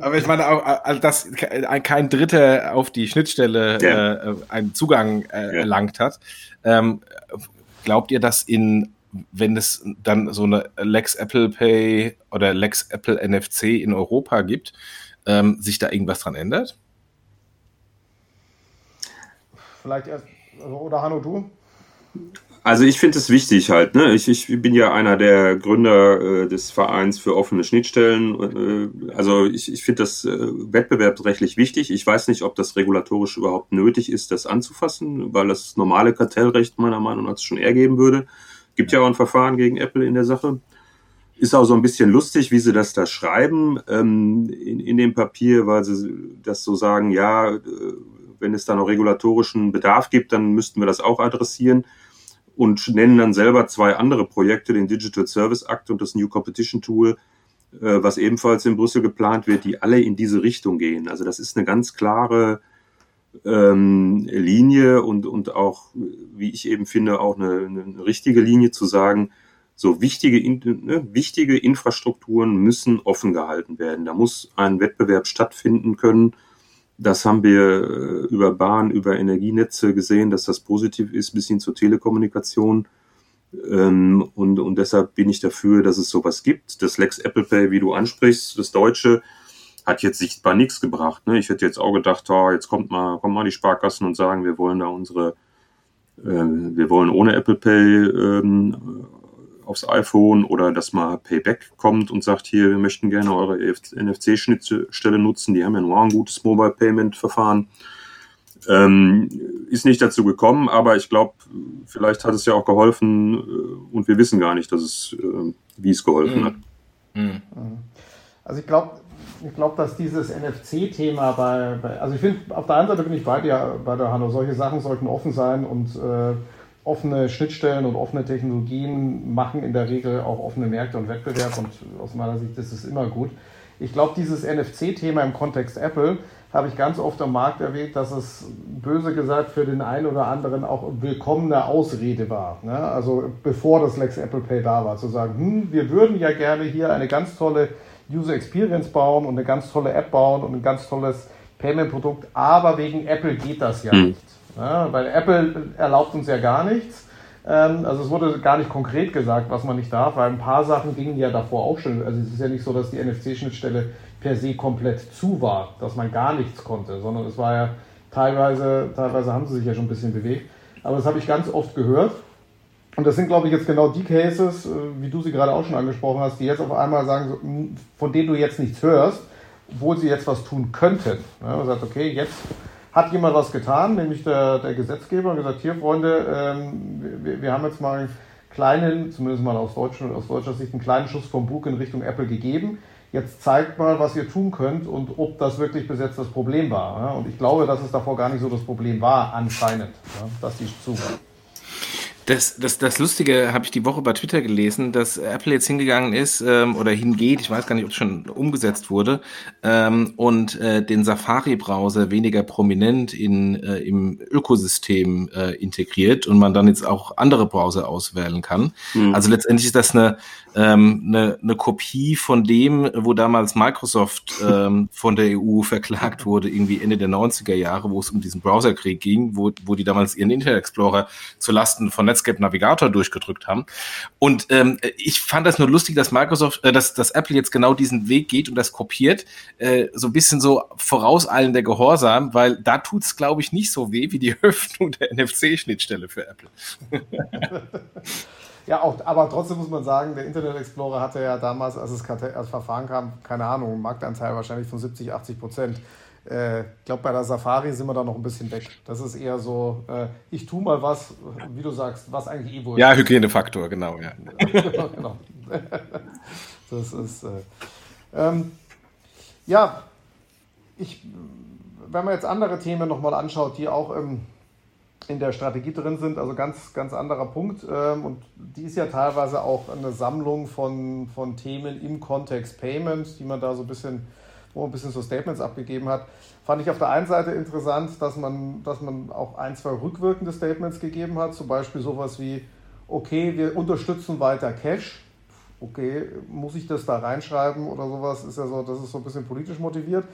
Aber ich meine auch, also dass kein Dritter auf die Schnittstelle ja. äh, einen Zugang äh, erlangt hat. Ähm, glaubt ihr, dass in, wenn es dann so eine Lex Apple Pay oder Lex Apple NFC in Europa gibt, ähm, sich da irgendwas dran ändert? Vielleicht erst, also, oder Hanno, du? Also ich finde es wichtig halt. Ne? Ich, ich bin ja einer der Gründer äh, des Vereins für offene Schnittstellen. Äh, also ich, ich finde das äh, wettbewerbsrechtlich wichtig. Ich weiß nicht, ob das regulatorisch überhaupt nötig ist, das anzufassen, weil das normale Kartellrecht meiner Meinung nach schon ergeben würde. Gibt ja auch ein Verfahren gegen Apple in der Sache ist auch so ein bisschen lustig, wie sie das da schreiben ähm, in, in dem Papier, weil sie das so sagen, ja, äh, wenn es da noch regulatorischen Bedarf gibt, dann müssten wir das auch adressieren und nennen dann selber zwei andere Projekte, den Digital Service Act und das New Competition Tool, äh, was ebenfalls in Brüssel geplant wird, die alle in diese Richtung gehen. Also das ist eine ganz klare ähm, Linie und, und auch, wie ich eben finde, auch eine, eine richtige Linie zu sagen, so wichtige, ne, wichtige Infrastrukturen müssen offen gehalten werden. Da muss ein Wettbewerb stattfinden können. Das haben wir äh, über Bahn, über Energienetze gesehen, dass das positiv ist, bis hin zur Telekommunikation. Ähm, und, und deshalb bin ich dafür, dass es sowas gibt. Das Lex Apple Pay, wie du ansprichst, das Deutsche, hat jetzt sichtbar nichts gebracht. Ne? Ich hätte jetzt auch gedacht, oh, jetzt kommt mal, kommen mal die Sparkassen und sagen, wir wollen da unsere, äh, wir wollen ohne Apple Pay ähm, aufs iPhone oder dass mal Payback kommt und sagt, hier, wir möchten gerne eure NFC-Schnittstelle nutzen. Die haben ja nur ein gutes Mobile Payment Verfahren. Ähm, ist nicht dazu gekommen, aber ich glaube, vielleicht hat es ja auch geholfen äh, und wir wissen gar nicht, dass es, äh, wie es geholfen mhm. hat. Mhm. Also ich glaube, ich glaube, dass dieses NFC-Thema bei, bei, also ich finde, auf der einen Seite bin ich bei dir, bei der Hanno, solche Sachen sollten offen sein und äh, offene Schnittstellen und offene Technologien machen in der Regel auch offene Märkte und Wettbewerb und aus meiner Sicht ist es immer gut. Ich glaube, dieses NFC-Thema im Kontext Apple habe ich ganz oft am Markt erwähnt, dass es böse gesagt für den einen oder anderen auch willkommene Ausrede war. Ne? Also bevor das Lex Apple Pay da war, zu sagen, hm, wir würden ja gerne hier eine ganz tolle User Experience bauen und eine ganz tolle App bauen und ein ganz tolles Payment-Produkt, aber wegen Apple geht das ja hm. nicht. Ne? Weil Apple erlaubt uns ja gar nichts. Ähm, also es wurde gar nicht konkret gesagt, was man nicht darf, weil ein paar Sachen gingen ja davor auch schon. Also es ist ja nicht so, dass die NFC-Schnittstelle per se komplett zu war, dass man gar nichts konnte, sondern es war ja teilweise, teilweise haben sie sich ja schon ein bisschen bewegt. Aber das habe ich ganz oft gehört. Und das sind, glaube ich, jetzt genau die Cases, äh, wie du sie gerade auch schon angesprochen hast, die jetzt auf einmal sagen, von denen du jetzt nichts hörst, obwohl sie jetzt was tun könnten. Ja, man sagt, okay, jetzt hat jemand was getan, nämlich der, der Gesetzgeber, und gesagt, hier Freunde, ähm, wir, wir, haben jetzt mal einen kleinen, zumindest mal aus, deutschen, aus deutscher Sicht, einen kleinen Schuss vom Bug in Richtung Apple gegeben. Jetzt zeigt mal, was ihr tun könnt und ob das wirklich bis jetzt das Problem war. Und ich glaube, dass es davor gar nicht so das Problem war, anscheinend, dass die zu war. Das, das, das Lustige habe ich die Woche bei Twitter gelesen, dass Apple jetzt hingegangen ist ähm, oder hingeht, ich weiß gar nicht, ob es schon umgesetzt wurde, ähm, und äh, den Safari-Browser weniger prominent in, äh, im Ökosystem äh, integriert und man dann jetzt auch andere Browser auswählen kann. Mhm. Also letztendlich ist das eine, ähm, eine, eine Kopie von dem, wo damals Microsoft ähm, von der EU verklagt wurde, irgendwie Ende der 90er Jahre, wo es um diesen Browserkrieg ging, wo, wo die damals ihren Internet Explorer zu Lasten von Netscape Navigator durchgedrückt haben. Und ähm, ich fand das nur lustig, dass Microsoft, äh, dass, dass Apple jetzt genau diesen Weg geht und das kopiert, äh, so ein bisschen so vorauseilender Gehorsam, weil da tut's, glaube ich, nicht so weh wie die Öffnung der NFC-Schnittstelle für Apple. Ja, auch, aber trotzdem muss man sagen, der Internet Explorer hatte ja damals, als es als Verfahren kam, keine Ahnung, Marktanteil wahrscheinlich von 70, 80 Prozent. Äh, ich glaube, bei der Safari sind wir da noch ein bisschen weg. Das ist eher so, äh, ich tue mal was, wie du sagst, was eigentlich eh wohl Ja, Hygienefaktor, genau, ja. genau. Das ist, äh, ähm, ja, ich, wenn man jetzt andere Themen nochmal anschaut, die auch im in der Strategie drin sind. Also ganz, ganz anderer Punkt. Ähm, und die ist ja teilweise auch eine Sammlung von, von Themen im Kontext Payment, die man da so ein bisschen, wo man ein bisschen so Statements abgegeben hat. Fand ich auf der einen Seite interessant, dass man, dass man auch ein, zwei rückwirkende Statements gegeben hat. Zum Beispiel sowas wie, okay, wir unterstützen weiter Cash. Okay, muss ich das da reinschreiben oder sowas? Ist ja so, das ist so ein bisschen politisch motiviert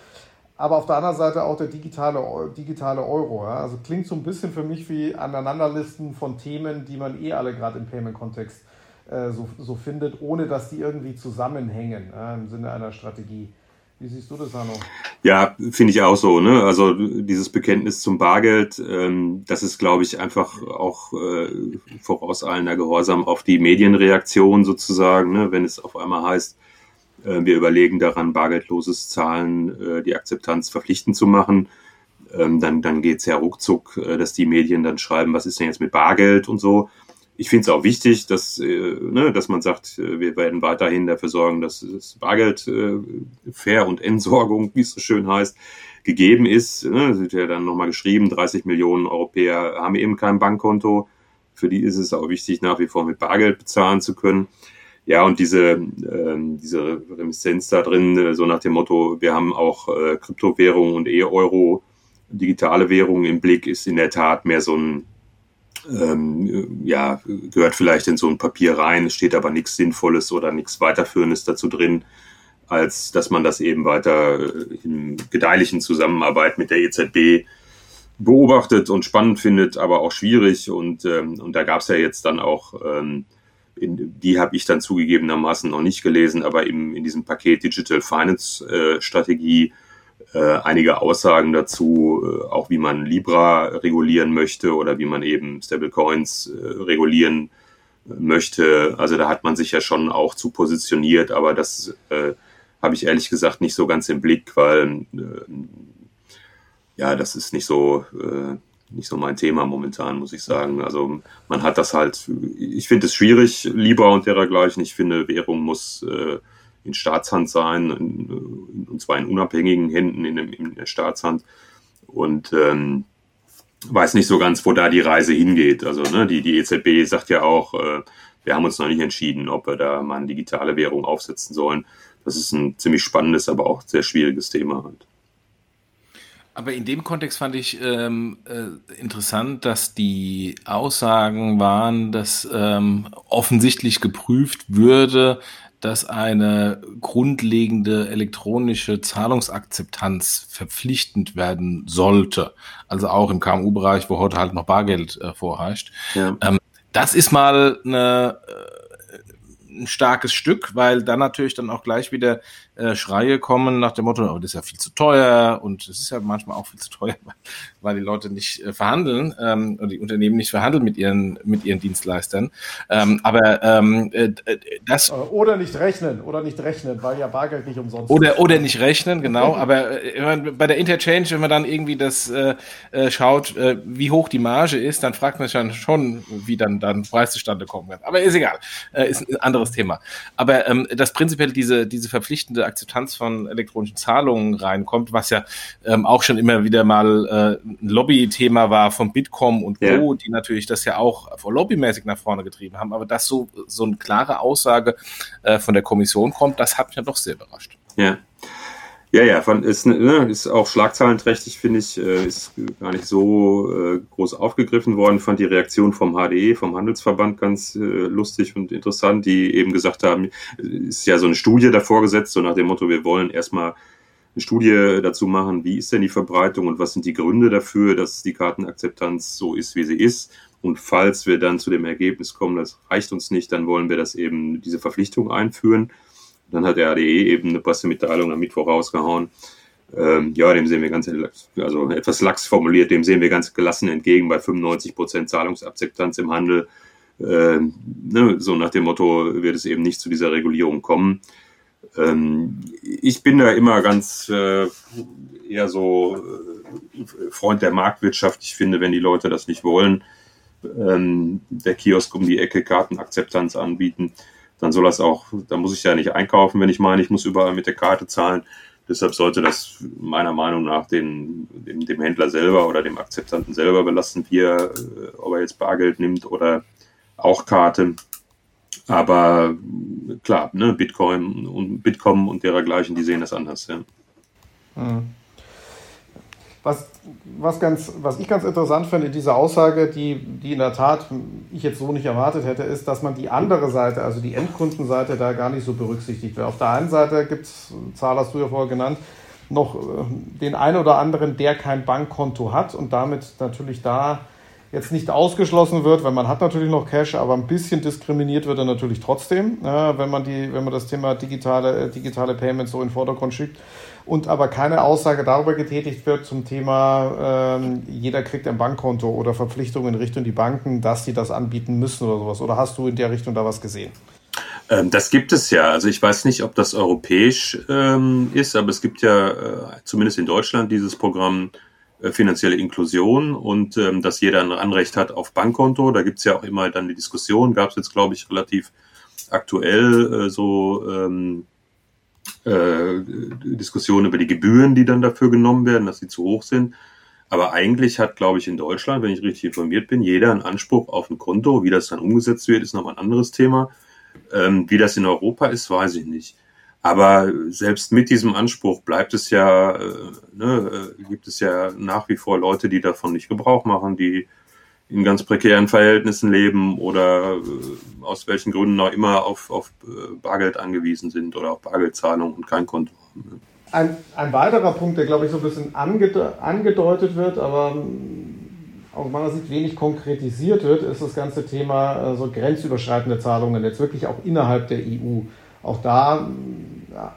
aber auf der anderen Seite auch der digitale, digitale Euro. Ja? Also klingt so ein bisschen für mich wie Aneinanderlisten von Themen, die man eh alle gerade im Payment-Kontext äh, so, so findet, ohne dass die irgendwie zusammenhängen ja, im Sinne einer Strategie. Wie siehst du das, Hanno? Ja, finde ich auch so. Ne? Also dieses Bekenntnis zum Bargeld, ähm, das ist, glaube ich, einfach auch äh, vorauseilender Gehorsam auf die Medienreaktion sozusagen, ne? wenn es auf einmal heißt, wir überlegen daran, bargeldloses Zahlen, äh, die Akzeptanz verpflichtend zu machen. Ähm, dann dann geht es ja ruckzuck, äh, dass die Medien dann schreiben, was ist denn jetzt mit Bargeld und so. ich finde es auch wichtig, dass, äh, ne, dass man sagt, äh, wir werden weiterhin dafür sorgen, dass das Bargeld äh, Fair und Entsorgung, wie es so schön heißt, gegeben ist. Ne, das wird ja dann nochmal geschrieben, 30 Millionen Europäer haben eben kein Bankkonto. Für die ist es auch wichtig, nach wie vor mit Bargeld bezahlen zu können. Ja, und diese, ähm, diese Remissenz da drin, äh, so nach dem Motto, wir haben auch äh, Kryptowährungen und E-Euro, digitale Währungen im Blick, ist in der Tat mehr so ein ähm, ja, gehört vielleicht in so ein Papier rein, es steht aber nichts Sinnvolles oder nichts Weiterführendes dazu drin, als dass man das eben weiter äh, in gedeihlichen Zusammenarbeit mit der EZB beobachtet und spannend findet, aber auch schwierig. Und, ähm, und da gab es ja jetzt dann auch, ähm, in, die habe ich dann zugegebenermaßen noch nicht gelesen, aber im, in diesem Paket Digital Finance äh, Strategie äh, einige Aussagen dazu, äh, auch wie man Libra regulieren möchte oder wie man eben Stablecoins äh, regulieren möchte. Also da hat man sich ja schon auch zu positioniert, aber das äh, habe ich ehrlich gesagt nicht so ganz im Blick, weil äh, ja, das ist nicht so äh, nicht so mein Thema momentan, muss ich sagen. Also man hat das halt, ich finde es schwierig, Libra und dergleichen. Ich finde, Währung muss äh, in Staatshand sein, und zwar in unabhängigen Händen in, in der Staatshand. Und ähm, weiß nicht so ganz, wo da die Reise hingeht. Also ne, die, die EZB sagt ja auch, äh, wir haben uns noch nicht entschieden, ob wir da mal eine digitale Währung aufsetzen sollen. Das ist ein ziemlich spannendes, aber auch sehr schwieriges Thema. Halt. Aber in dem Kontext fand ich ähm, äh, interessant, dass die Aussagen waren, dass ähm, offensichtlich geprüft würde, dass eine grundlegende elektronische Zahlungsakzeptanz verpflichtend werden sollte. Also auch im KMU-Bereich, wo heute halt noch Bargeld äh, vorherrscht. Ja. Ähm, das ist mal eine, äh, ein starkes Stück, weil dann natürlich dann auch gleich wieder äh, Schreie kommen nach dem Motto, oh, das ist ja viel zu teuer und es ist ja manchmal auch viel zu teuer, weil die Leute nicht äh, verhandeln ähm, und die Unternehmen nicht verhandeln mit ihren mit ihren Dienstleistern. Ähm, aber ähm, äh, das oder nicht rechnen oder nicht rechnen, weil ja Bargeld nicht umsonst oder ist. oder nicht rechnen, genau. aber äh, bei der Interchange, wenn man dann irgendwie das äh, äh, schaut, äh, wie hoch die Marge ist, dann fragt man sich dann schon, wie dann dann Preis zustande kommen wird. Aber ist egal, äh, ist ein anderes Thema. Aber ähm, das prinzipiell diese diese verpflichtende Akzeptanz von elektronischen Zahlungen reinkommt, was ja ähm, auch schon immer wieder mal äh, ein Lobbythema war von Bitkom und Co., ja. die natürlich das ja auch lobbymäßig nach vorne getrieben haben. Aber dass so, so eine klare Aussage äh, von der Kommission kommt, das hat mich ja doch sehr überrascht. Ja. Ja, ja, von, ist, ne, ist auch schlagzahlenträchtig, finde ich, äh, ist gar nicht so äh, groß aufgegriffen worden. Fand die Reaktion vom HDE, vom Handelsverband, ganz äh, lustig und interessant, die eben gesagt haben, ist ja so eine Studie davor gesetzt, so nach dem Motto, wir wollen erstmal eine Studie dazu machen, wie ist denn die Verbreitung und was sind die Gründe dafür, dass die Kartenakzeptanz so ist, wie sie ist. Und falls wir dann zu dem Ergebnis kommen, das reicht uns nicht, dann wollen wir das eben, diese Verpflichtung einführen. Dann hat der ADE eben eine Pressemitteilung am Mittwoch rausgehauen. Ähm, ja, dem sehen wir ganz, also etwas lax formuliert, dem sehen wir ganz gelassen entgegen bei 95 Prozent Zahlungsakzeptanz im Handel. Ähm, ne, so nach dem Motto wird es eben nicht zu dieser Regulierung kommen. Ähm, ich bin da immer ganz äh, eher so äh, Freund der Marktwirtschaft. Ich finde, wenn die Leute das nicht wollen, ähm, der Kiosk um die Ecke Kartenakzeptanz anbieten, dann soll das auch, da muss ich ja nicht einkaufen, wenn ich meine, ich muss überall mit der Karte zahlen. Deshalb sollte das meiner Meinung nach den, dem, dem Händler selber oder dem Akzeptanten selber belassen, wie er, äh, ob er jetzt Bargeld nimmt oder auch Karte. Aber klar, ne, Bitcoin und Bitkom und dergleichen, die sehen das anders, ja. Mhm. Was, was, ganz, was ich ganz interessant finde in dieser Aussage, die, die in der Tat ich jetzt so nicht erwartet hätte, ist, dass man die andere Seite, also die Endkundenseite, da gar nicht so berücksichtigt wird. Auf der einen Seite gibt es, Zahl hast du ja vorher genannt, noch äh, den einen oder anderen, der kein Bankkonto hat und damit natürlich da jetzt nicht ausgeschlossen wird, weil man hat natürlich noch Cash, aber ein bisschen diskriminiert wird er natürlich trotzdem, wenn man die, wenn man das Thema digitale, äh, digitale Payments so in den Vordergrund schickt und aber keine Aussage darüber getätigt wird zum Thema, ähm, jeder kriegt ein Bankkonto oder Verpflichtungen in Richtung die Banken, dass sie das anbieten müssen oder sowas. Oder hast du in der Richtung da was gesehen? Ähm, das gibt es ja. Also ich weiß nicht, ob das europäisch ähm, ist, aber es gibt ja äh, zumindest in Deutschland dieses Programm finanzielle Inklusion und ähm, dass jeder ein Anrecht hat auf Bankkonto. Da gibt's ja auch immer dann die Diskussion, gab es jetzt, glaube ich, relativ aktuell äh, so ähm, äh, Diskussionen über die Gebühren, die dann dafür genommen werden, dass sie zu hoch sind. Aber eigentlich hat, glaube ich, in Deutschland, wenn ich richtig informiert bin, jeder einen Anspruch auf ein Konto. Wie das dann umgesetzt wird, ist nochmal ein anderes Thema. Ähm, wie das in Europa ist, weiß ich nicht. Aber selbst mit diesem Anspruch bleibt es ja, äh, ne, äh, gibt es ja nach wie vor Leute, die davon nicht Gebrauch machen, die in ganz prekären Verhältnissen leben oder äh, aus welchen Gründen auch immer auf, auf äh, Bargeld angewiesen sind oder auf Bargeldzahlung und kein Konto haben. Ein, ein weiterer Punkt, der glaube ich so ein bisschen angedeutet wird, aber aus meiner Sicht wenig konkretisiert wird, ist das ganze Thema äh, so grenzüberschreitende Zahlungen, jetzt wirklich auch innerhalb der EU. Auch da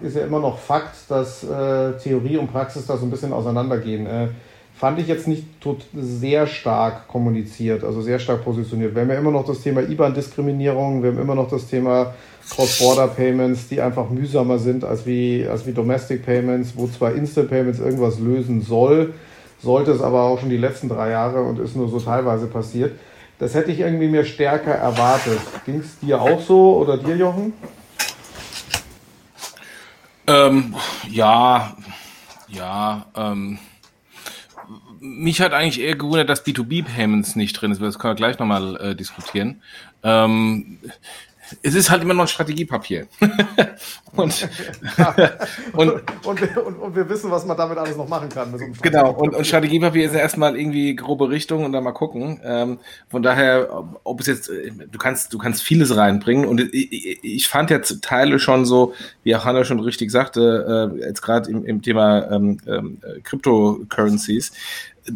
ist ja immer noch Fakt, dass äh, Theorie und Praxis da so ein bisschen auseinandergehen. Äh, fand ich jetzt nicht tot, sehr stark kommuniziert, also sehr stark positioniert. Wir haben ja immer noch das Thema IBAN-Diskriminierung, wir haben immer noch das Thema Cross-Border-Payments, die einfach mühsamer sind als wie, als wie Domestic Payments, wo zwar Instant Payments irgendwas lösen soll, sollte es aber auch schon die letzten drei Jahre und ist nur so teilweise passiert. Das hätte ich irgendwie mir stärker erwartet. Ging es dir auch so oder dir, Jochen? Ähm, ja, ja, ähm, mich hat eigentlich eher gewundert, dass B2B-Payments nicht drin ist, das können wir gleich nochmal äh, diskutieren. Ähm, es ist halt immer noch ein Strategiepapier. und, und, und, und, und, wir wissen, was man damit alles noch machen kann. So genau, und, und Strategiepapier ist ja erstmal irgendwie grobe Richtung und dann mal gucken. Ähm, von daher, ob es jetzt, du kannst, du kannst vieles reinbringen und ich, ich fand ja Teile schon so, wie auch Hanna schon richtig sagte, äh, jetzt gerade im, im Thema ähm, ähm, Cryptocurrencies,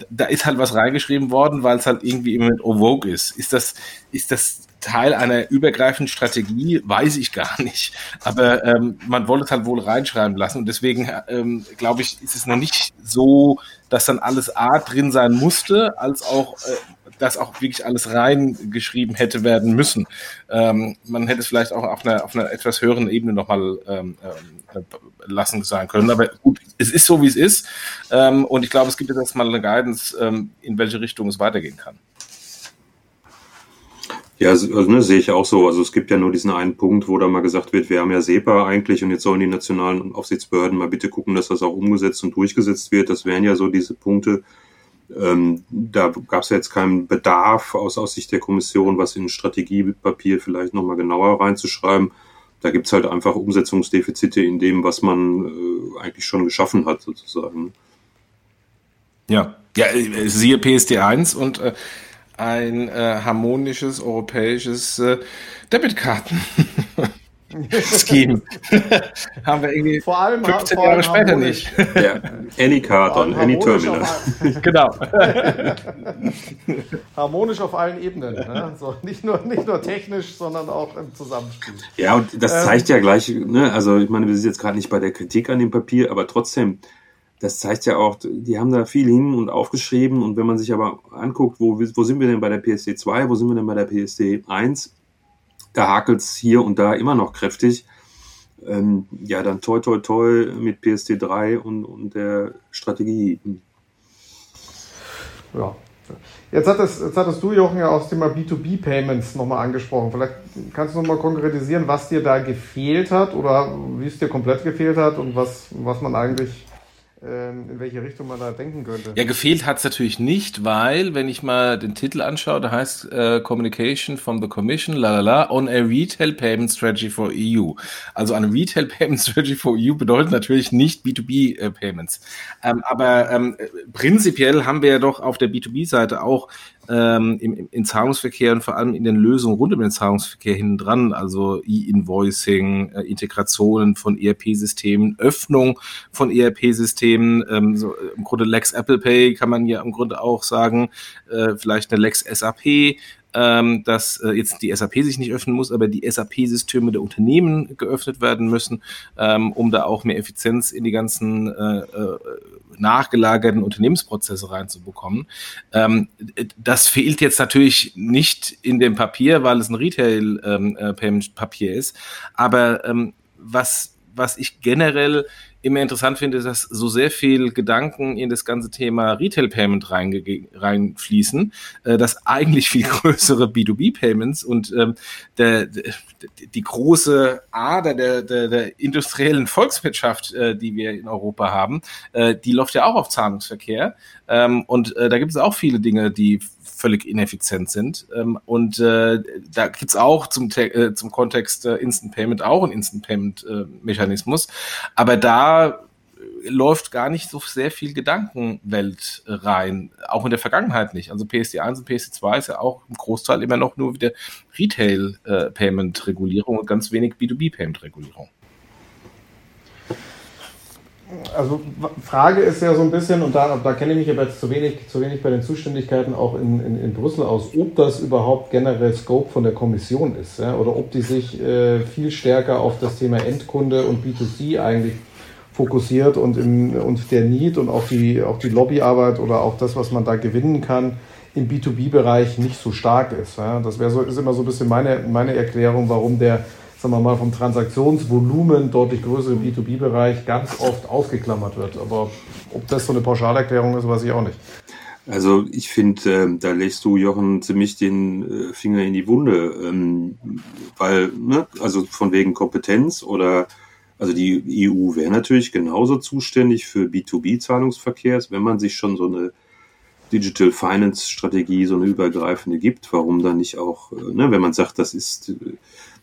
da ist halt was reingeschrieben worden, weil es halt irgendwie im Moment vogue ist. Ist das, ist das Teil einer übergreifenden Strategie, weiß ich gar nicht. Aber ähm, man wollte es halt wohl reinschreiben lassen. Und deswegen, ähm, glaube ich, ist es noch nicht so, dass dann alles A drin sein musste, als auch, äh, dass auch wirklich alles reingeschrieben hätte werden müssen. Ähm, man hätte es vielleicht auch auf einer, auf einer etwas höheren Ebene nochmal ähm, äh, lassen sein können. Aber gut, es ist so, wie es ist. Ähm, und ich glaube, es gibt jetzt mal eine Guidance, ähm, in welche Richtung es weitergehen kann. Ja, also, ne, sehe ich auch so. Also es gibt ja nur diesen einen Punkt, wo da mal gesagt wird, wir haben ja SEPA eigentlich und jetzt sollen die nationalen Aufsichtsbehörden mal bitte gucken, dass das auch umgesetzt und durchgesetzt wird. Das wären ja so diese Punkte. Ähm, da gab es ja jetzt keinen Bedarf aus, aus Sicht der Kommission, was in Strategiepapier vielleicht nochmal genauer reinzuschreiben. Da gibt's halt einfach Umsetzungsdefizite in dem, was man äh, eigentlich schon geschaffen hat, sozusagen. Ja, ja, äh, siehe PSD 1 und äh, ein äh, harmonisches europäisches äh, Debitkarten. Scheme. haben wir irgendwie vor allem, 15 Jahre später nicht. Ja, any card on any terminal. genau. harmonisch auf allen Ebenen. Ne? So, nicht, nur, nicht nur technisch, sondern auch im Zusammenspiel. Ja, und das ähm, zeigt ja gleich, ne, also ich meine, wir sind jetzt gerade nicht bei der Kritik an dem Papier, aber trotzdem, das zeigt ja auch, die haben da viel hin und aufgeschrieben und wenn man sich aber anguckt, wo, wo sind wir denn bei der PSD 2, wo sind wir denn bei der PSD 1, da hakelt es hier und da immer noch kräftig. Ähm, ja, dann toi toi toi mit PSD 3 und, und der Strategie. Ja. Jetzt hattest, jetzt hattest du, Jochen, ja auch das Thema B2B-Payments nochmal angesprochen. Vielleicht kannst du nochmal konkretisieren, was dir da gefehlt hat oder wie es dir komplett gefehlt hat und was, was man eigentlich in welche Richtung man da denken könnte. Ja, gefehlt hat es natürlich nicht, weil, wenn ich mal den Titel anschaue, da heißt äh, Communication from the Commission, la la la, on a Retail Payment Strategy for EU. Also eine Retail Payment Strategy for EU bedeutet natürlich nicht B2B äh, Payments. Ähm, aber ähm, prinzipiell haben wir ja doch auf der B2B-Seite auch ähm, im, im Zahlungsverkehr und vor allem in den Lösungen rund um den Zahlungsverkehr hinten dran, also E-Invoicing, äh, Integrationen von ERP-Systemen, Öffnung von ERP-Systemen, ähm, so, im Grunde Lex Apple Pay kann man ja im Grunde auch sagen, äh, vielleicht eine Lex SAP, ähm, dass äh, jetzt die SAP sich nicht öffnen muss, aber die SAP-Systeme der Unternehmen geöffnet werden müssen, ähm, um da auch mehr Effizienz in die ganzen äh, äh, nachgelagerten Unternehmensprozesse reinzubekommen. Ähm, das fehlt jetzt natürlich nicht in dem Papier, weil es ein Retail-Payment-Papier ähm, äh, ist. Aber ähm, was, was ich generell immer interessant finde, dass so sehr viel Gedanken in das ganze Thema Retail Payment reinfließen, äh, dass eigentlich viel größere B2B Payments und ähm, der, der, die große Ader der, der, der industriellen Volkswirtschaft, äh, die wir in Europa haben, äh, die läuft ja auch auf Zahlungsverkehr. Ähm, und äh, da gibt es auch viele Dinge, die völlig ineffizient sind. Ähm, und äh, da gibt's auch zum, äh, zum Kontext äh, Instant Payment auch einen Instant Payment äh, Mechanismus. Aber da läuft gar nicht so sehr viel Gedankenwelt rein, auch in der Vergangenheit nicht. Also PSD1 und PSD2 ist ja auch im Großteil immer noch nur wieder Retail-Payment-Regulierung äh, und ganz wenig B2B-Payment-Regulierung. Also Frage ist ja so ein bisschen, und da, da kenne ich mich aber jetzt zu wenig, zu wenig bei den Zuständigkeiten auch in, in, in Brüssel aus, ob das überhaupt generell Scope von der Kommission ist, ja, oder ob die sich äh, viel stärker auf das Thema Endkunde und B2C eigentlich fokussiert und, im, und der Need und auch die, auch die Lobbyarbeit oder auch das, was man da gewinnen kann, im B2B-Bereich nicht so stark ist. Ja. Das so, ist immer so ein bisschen meine, meine Erklärung, warum der sagen wir mal, vom Transaktionsvolumen deutlich größere B2B-Bereich ganz oft ausgeklammert wird. Aber ob das so eine Pauschalerklärung ist, weiß ich auch nicht. Also ich finde, äh, da legst du, Jochen, ziemlich den äh, Finger in die Wunde, ähm, weil, ne, also von wegen Kompetenz oder, also die EU wäre natürlich genauso zuständig für B2B-Zahlungsverkehrs, wenn man sich schon so eine Digital Finance Strategie, so eine übergreifende gibt, warum dann nicht auch, äh, ne, wenn man sagt, das ist äh,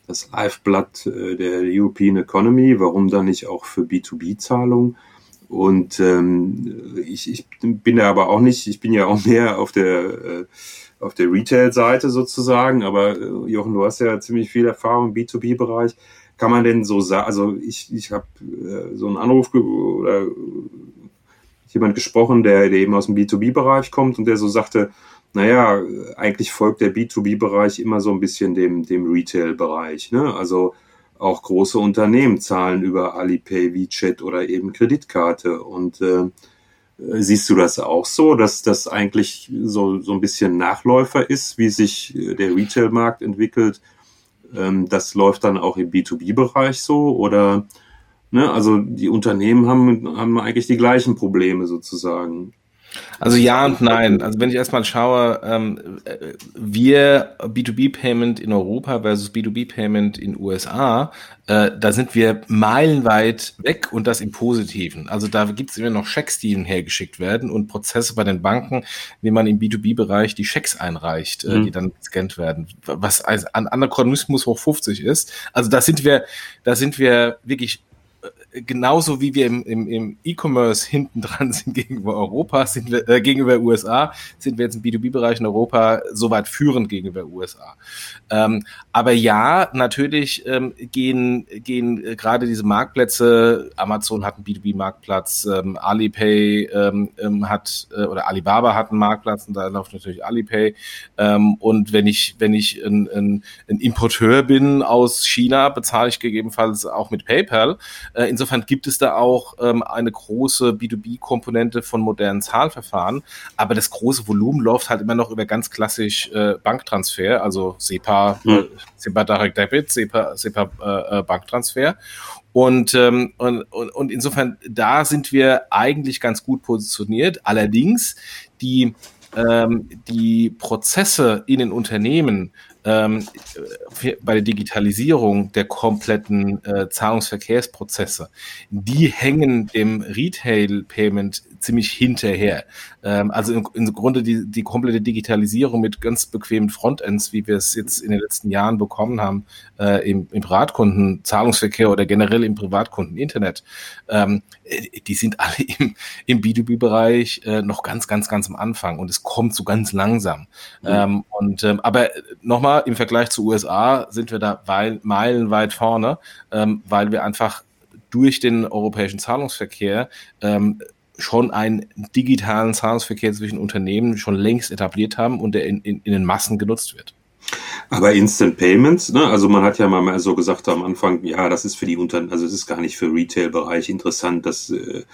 das Lifeblood äh, der European Economy, warum dann nicht auch für B2B-Zahlungen? Und ähm, ich, ich bin da aber auch nicht, ich bin ja auch mehr auf der äh, auf der Retail-Seite sozusagen, aber äh, Jochen, du hast ja ziemlich viel Erfahrung im B2B-Bereich. Kann man denn so sagen, also ich, ich habe äh, so einen Anruf oder jemand gesprochen, der, der eben aus dem B2B-Bereich kommt und der so sagte, naja, eigentlich folgt der B2B-Bereich immer so ein bisschen dem, dem Retail-Bereich. Ne? Also auch große Unternehmen zahlen über Alipay, WeChat oder eben Kreditkarte. Und äh, siehst du das auch so, dass das eigentlich so, so ein bisschen Nachläufer ist, wie sich der Retail-Markt entwickelt? Ähm, das läuft dann auch im B2B-Bereich so oder ne, also die Unternehmen haben, haben eigentlich die gleichen Probleme sozusagen. Also ja und nein. Also wenn ich erstmal schaue, ähm, wir B2B-Payment in Europa versus B2B-Payment in USA, äh, da sind wir meilenweit weg und das im Positiven. Also da gibt es immer noch Schecks, die hergeschickt werden und Prozesse bei den Banken, wie man im B2B-Bereich die Schecks einreicht, äh, mhm. die dann gescannt werden, was ein Anachronismus hoch 50 ist. Also da sind wir, da sind wir wirklich genauso wie wir im, im, im E-Commerce hinten dran sind gegenüber Europa, sind wir, äh, gegenüber USA, sind wir jetzt im B2B-Bereich in Europa soweit führend gegenüber USA. Ähm, aber ja, natürlich ähm, gehen, gehen äh, gerade diese Marktplätze, Amazon hat einen B2B-Marktplatz, ähm, Alipay ähm, ähm, hat äh, oder Alibaba hat einen Marktplatz und da läuft natürlich Alipay. Ähm, und wenn ich, wenn ich ein, ein, ein Importeur bin aus China, bezahle ich gegebenenfalls auch mit PayPal. Äh, Insofern gibt es da auch ähm, eine große B2B-Komponente von modernen Zahlverfahren, aber das große Volumen läuft halt immer noch über ganz klassisch äh, Banktransfer, also SEPA, mhm. äh, SEPA Direct Debit, SEPA, SEPA äh, äh, Banktransfer. Und, ähm, und, und insofern, da sind wir eigentlich ganz gut positioniert. Allerdings, die, ähm, die Prozesse in den Unternehmen ähm, bei der Digitalisierung der kompletten äh, Zahlungsverkehrsprozesse, die hängen dem Retail-Payment ziemlich hinterher. Ähm, also im, im Grunde die, die komplette Digitalisierung mit ganz bequemen Frontends, wie wir es jetzt in den letzten Jahren bekommen haben, äh, im, im Privatkunden Zahlungsverkehr oder generell im Privatkunden Internet, ähm, äh, die sind alle im, im B2B-Bereich äh, noch ganz, ganz, ganz am Anfang und es kommt so ganz langsam. Mhm. Ähm, und ähm, aber nochmal im Vergleich zu USA sind wir da weil, meilenweit vorne, ähm, weil wir einfach durch den europäischen Zahlungsverkehr ähm, schon einen digitalen Zahlungsverkehr zwischen Unternehmen schon längst etabliert haben und der in, in, in den Massen genutzt wird. Aber Instant Payments, ne? also man hat ja mal so gesagt am Anfang, ja, das ist für die Unternehmen, also es ist gar nicht für Retail-Bereich interessant, das, äh,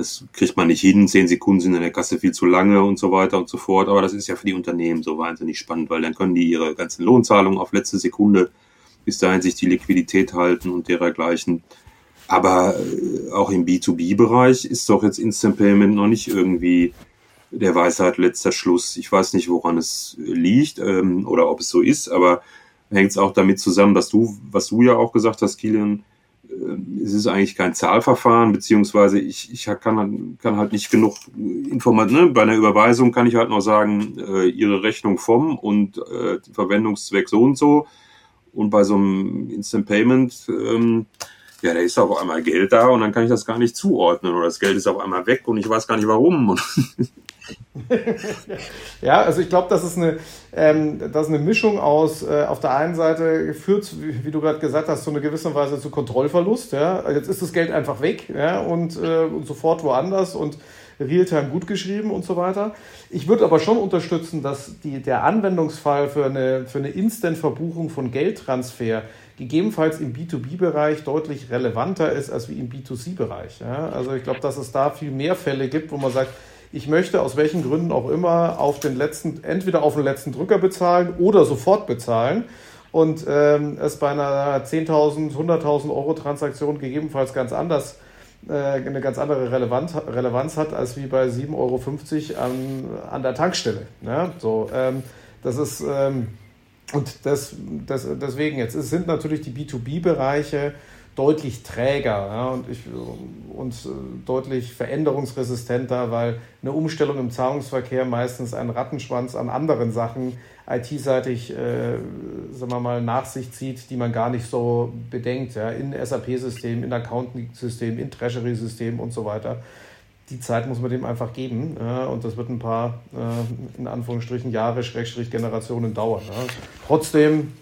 das kriegt man nicht hin, zehn Sekunden sind in der Kasse viel zu lange und so weiter und so fort, aber das ist ja für die Unternehmen so wahnsinnig spannend, weil dann können die ihre ganzen Lohnzahlungen auf letzte Sekunde bis dahin sich die Liquidität halten und dergleichen. Aber äh, auch im B2B-Bereich ist doch jetzt Instant Payment noch nicht irgendwie der Weisheit letzter Schluss. Ich weiß nicht, woran es liegt ähm, oder ob es so ist, aber hängt es auch damit zusammen, dass du, was du ja auch gesagt hast, Kilian, es ist eigentlich kein Zahlverfahren, beziehungsweise ich, ich kann, kann halt nicht genug Informationen. Ne? Bei einer Überweisung kann ich halt noch sagen, äh, Ihre Rechnung vom und äh, Verwendungszweck so und so. Und bei so einem Instant Payment, ähm, ja, da ist auf einmal Geld da und dann kann ich das gar nicht zuordnen oder das Geld ist auf einmal weg und ich weiß gar nicht warum. ja, also ich glaube, das ist eine, ähm, das ist eine Mischung aus, äh, auf der einen Seite führt, wie, wie du gerade gesagt hast, zu einer gewissen Weise zu Kontrollverlust. Ja? Jetzt ist das Geld einfach weg ja? und, äh, und sofort woanders und Realtime gut geschrieben und so weiter. Ich würde aber schon unterstützen, dass die, der Anwendungsfall für eine, für eine Instant-Verbuchung von Geldtransfer gegebenenfalls im B2B-Bereich deutlich relevanter ist als wie im B2C-Bereich. Ja? Also ich glaube, dass es da viel mehr Fälle gibt, wo man sagt, ich möchte aus welchen Gründen auch immer auf den letzten, entweder auf den letzten Drücker bezahlen oder sofort bezahlen und ähm, es bei einer 10.000, 100.000 Euro Transaktion gegebenenfalls ganz anders äh, eine ganz andere Relevanz, Relevanz hat als wie bei 7,50 Euro an, an der Tankstelle. Ja, so, ähm, das ist ähm, und das, das, deswegen jetzt es sind natürlich die B2B-Bereiche deutlich träger ja, und, ich, und äh, deutlich veränderungsresistenter, weil eine Umstellung im Zahlungsverkehr meistens einen Rattenschwanz an anderen Sachen IT-seitig, äh, sagen wir mal, nach sich zieht, die man gar nicht so bedenkt. Ja, in SAP-Systemen, in Accounting-Systemen, in Treasury-Systemen und so weiter. Die Zeit muss man dem einfach geben ja, und das wird ein paar, äh, in Anführungsstrichen, Jahre, Schrägstrich, Generationen dauern. Ja. Trotzdem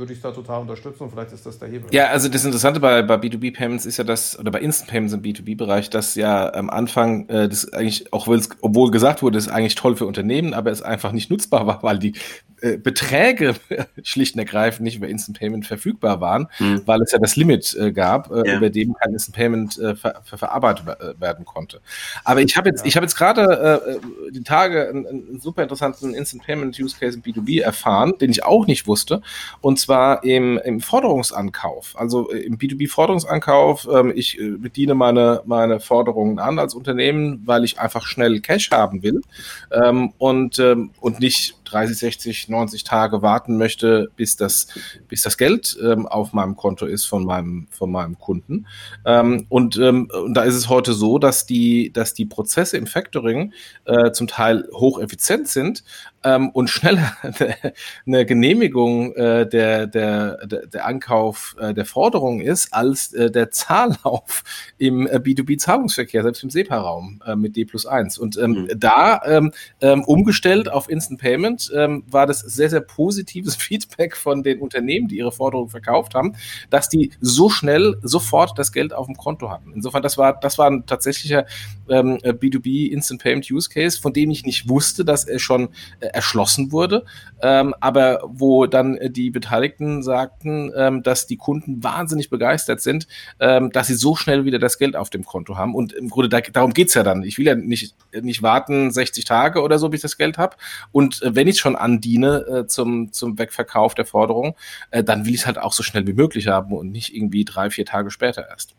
würde ich da total unterstützen und vielleicht ist das der Hebel. Ja, also das Interessante bei, bei B2B-Payments ist ja das, oder bei Instant Payments im B2B-Bereich, dass ja am Anfang äh, das eigentlich, auch obwohl gesagt wurde, das ist eigentlich toll für Unternehmen, aber es einfach nicht nutzbar war, weil die äh, Beträge schlicht und ergreifend nicht über Instant Payment verfügbar waren, mhm. weil es ja das Limit äh, gab, äh, ja. über dem kein Instant Payment äh, ver ver verarbeitet äh, werden konnte. Aber ich habe jetzt, ja. ich habe jetzt gerade äh, die Tage einen, einen, super interessanten Instant Payment Use Case im B2B erfahren, den ich auch nicht wusste, und zwar im, im Forderungsankauf. Also im B2B Forderungsankauf. Ähm, ich äh, bediene meine meine Forderungen an als Unternehmen, weil ich einfach schnell Cash haben will ähm, und ähm, und nicht 30, 60, 90 Tage warten möchte, bis das, bis das Geld ähm, auf meinem Konto ist von meinem, von meinem Kunden. Ähm, und, ähm, und da ist es heute so, dass die, dass die Prozesse im Factoring äh, zum Teil hocheffizient sind, ähm, und schneller eine Genehmigung äh, der, der, der, Ankauf äh, der Forderung ist, als äh, der Zahllauf im äh, B2B-Zahlungsverkehr, selbst im SEPA-Raum äh, mit D plus 1. Und ähm, mhm. da ähm, ähm, umgestellt auf Instant Payment ähm, war das sehr, sehr positives Feedback von den Unternehmen, die ihre Forderung verkauft haben, dass die so schnell sofort das Geld auf dem Konto hatten. Insofern, das war, das war ein tatsächlicher ähm, B2B Instant Payment Use Case, von dem ich nicht wusste, dass er schon äh, erschlossen wurde, ähm, aber wo dann die Beteiligten sagten, ähm, dass die Kunden wahnsinnig begeistert sind, ähm, dass sie so schnell wieder das Geld auf dem Konto haben. Und im Grunde da, darum geht's ja dann. Ich will ja nicht, nicht warten 60 Tage oder so, bis ich das Geld habe. Und äh, wenn ich schon andiene äh, zum, zum Wegverkauf der Forderung, äh, dann will ich es halt auch so schnell wie möglich haben und nicht irgendwie drei, vier Tage später erst.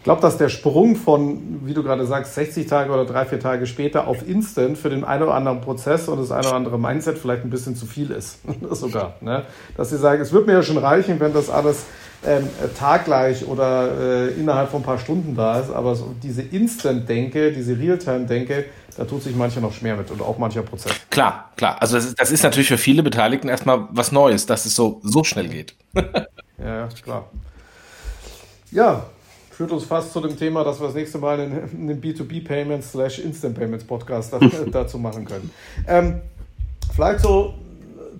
Ich glaube, dass der Sprung von, wie du gerade sagst, 60 Tage oder drei, vier Tage später auf Instant für den einen oder anderen Prozess und das eine oder andere Mindset vielleicht ein bisschen zu viel ist. Sogar. Ne? Dass sie sagen, es wird mir ja schon reichen, wenn das alles ähm, taggleich oder äh, innerhalb von ein paar Stunden da ist. Aber so diese Instant-Denke, diese Realtime-Denke, da tut sich mancher noch schwer mit und auch mancher Prozess. Klar, klar. Also das ist, das ist natürlich für viele Beteiligten erstmal was Neues, dass es so, so schnell geht. ja, klar. Ja, führt uns fast zu dem Thema, dass wir das nächste Mal einen, einen B2B-Payments slash Instant Payments Podcast dazu machen können. Ähm, vielleicht so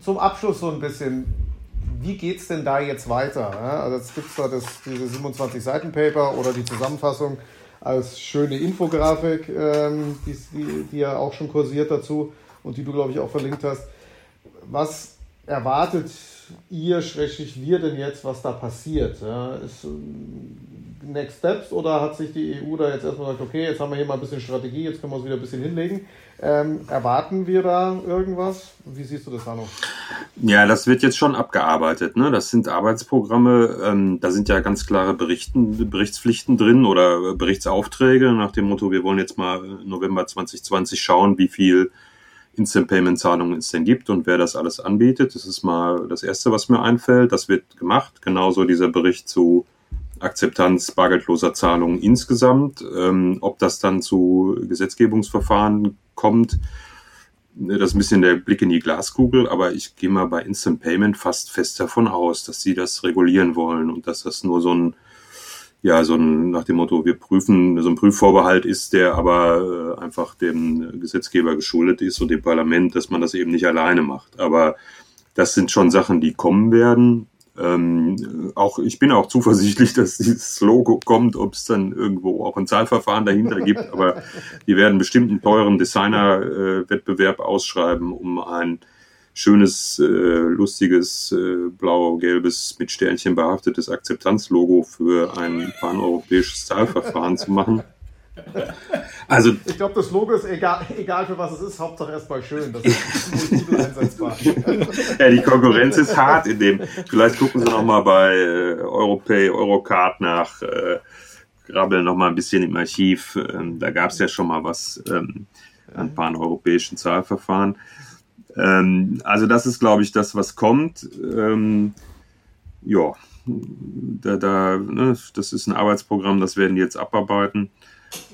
zum Abschluss so ein bisschen, wie geht es denn da jetzt weiter? Also jetzt gibt es da das, diese 27 Seiten Paper oder die Zusammenfassung als schöne Infografik, ähm, die, die, die ja auch schon kursiert dazu und die du, glaube ich, auch verlinkt hast. Was erwartet ihr, schrägstrich wir denn jetzt, was da passiert? Ja, ist, Next Steps oder hat sich die EU da jetzt erstmal gesagt, okay, jetzt haben wir hier mal ein bisschen Strategie, jetzt können wir uns wieder ein bisschen hinlegen? Ähm, erwarten wir da irgendwas? Wie siehst du das, Hanno? Ja, das wird jetzt schon abgearbeitet. Ne? Das sind Arbeitsprogramme, ähm, da sind ja ganz klare Berichten, Berichtspflichten drin oder Berichtsaufträge nach dem Motto, wir wollen jetzt mal November 2020 schauen, wie viel Instant Payment Zahlungen es denn gibt und wer das alles anbietet. Das ist mal das Erste, was mir einfällt. Das wird gemacht. Genauso dieser Bericht zu Akzeptanz bargeldloser Zahlungen insgesamt. Ähm, ob das dann zu Gesetzgebungsverfahren kommt, ne, das ist ein bisschen der Blick in die Glaskugel, aber ich gehe mal bei Instant Payment fast fest davon aus, dass sie das regulieren wollen und dass das nur so ein ja, so ein, nach dem Motto, wir prüfen, so ein Prüfvorbehalt ist, der aber äh, einfach dem Gesetzgeber geschuldet ist und dem Parlament, dass man das eben nicht alleine macht. Aber das sind schon Sachen, die kommen werden. Ähm, auch ich bin auch zuversichtlich, dass dieses Logo kommt, ob es dann irgendwo auch ein Zahlverfahren dahinter gibt. Aber die werden bestimmt einen teuren Designer-Wettbewerb äh, ausschreiben, um ein schönes, äh, lustiges, äh, blau-gelbes, mit Sternchen behaftetes Akzeptanzlogo für ein paneuropäisches Zahlverfahren zu machen. Also, ich glaube, das Logo ist egal, egal für was es ist, Hauptsache erstmal schön. Das ist einsetzbar. ja, die Konkurrenz ist hart in dem. Vielleicht gucken Sie noch mal bei äh, Europay, Eurocard nach, äh, grabbeln noch mal ein bisschen im Archiv. Ähm, da gab es ja schon mal was ähm, an paneuropäischen Zahlverfahren. Ähm, also das ist, glaube ich, das, was kommt. Ähm, ja, da, da, ne, das ist ein Arbeitsprogramm, das werden die jetzt abarbeiten.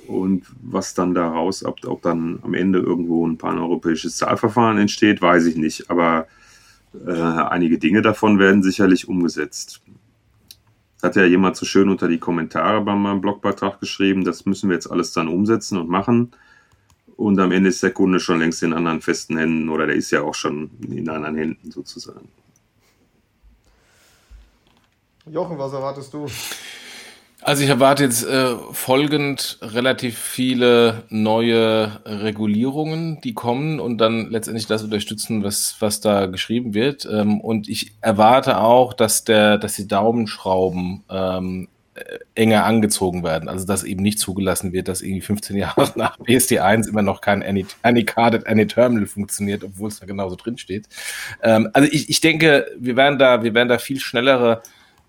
Und was dann daraus, ob, ob dann am Ende irgendwo ein paneuropäisches Zahlverfahren entsteht, weiß ich nicht. Aber äh, einige Dinge davon werden sicherlich umgesetzt. Hat ja jemand so schön unter die Kommentare bei meinem Blogbeitrag geschrieben, das müssen wir jetzt alles dann umsetzen und machen. Und am Ende ist der Kunde schon längst in anderen festen Händen oder der ist ja auch schon in anderen Händen sozusagen. Jochen, was erwartest du? Also ich erwarte jetzt äh, folgend relativ viele neue Regulierungen, die kommen und dann letztendlich das unterstützen, was, was da geschrieben wird. Ähm, und ich erwarte auch, dass der, dass die Daumenschrauben ähm, äh, enger angezogen werden. Also dass eben nicht zugelassen wird, dass irgendwie 15 Jahre nach BSD1 immer noch kein Any, Any Carded Any Terminal funktioniert, obwohl es da genauso drin steht. Ähm, also ich, ich denke, wir werden da, wir werden da viel schnellere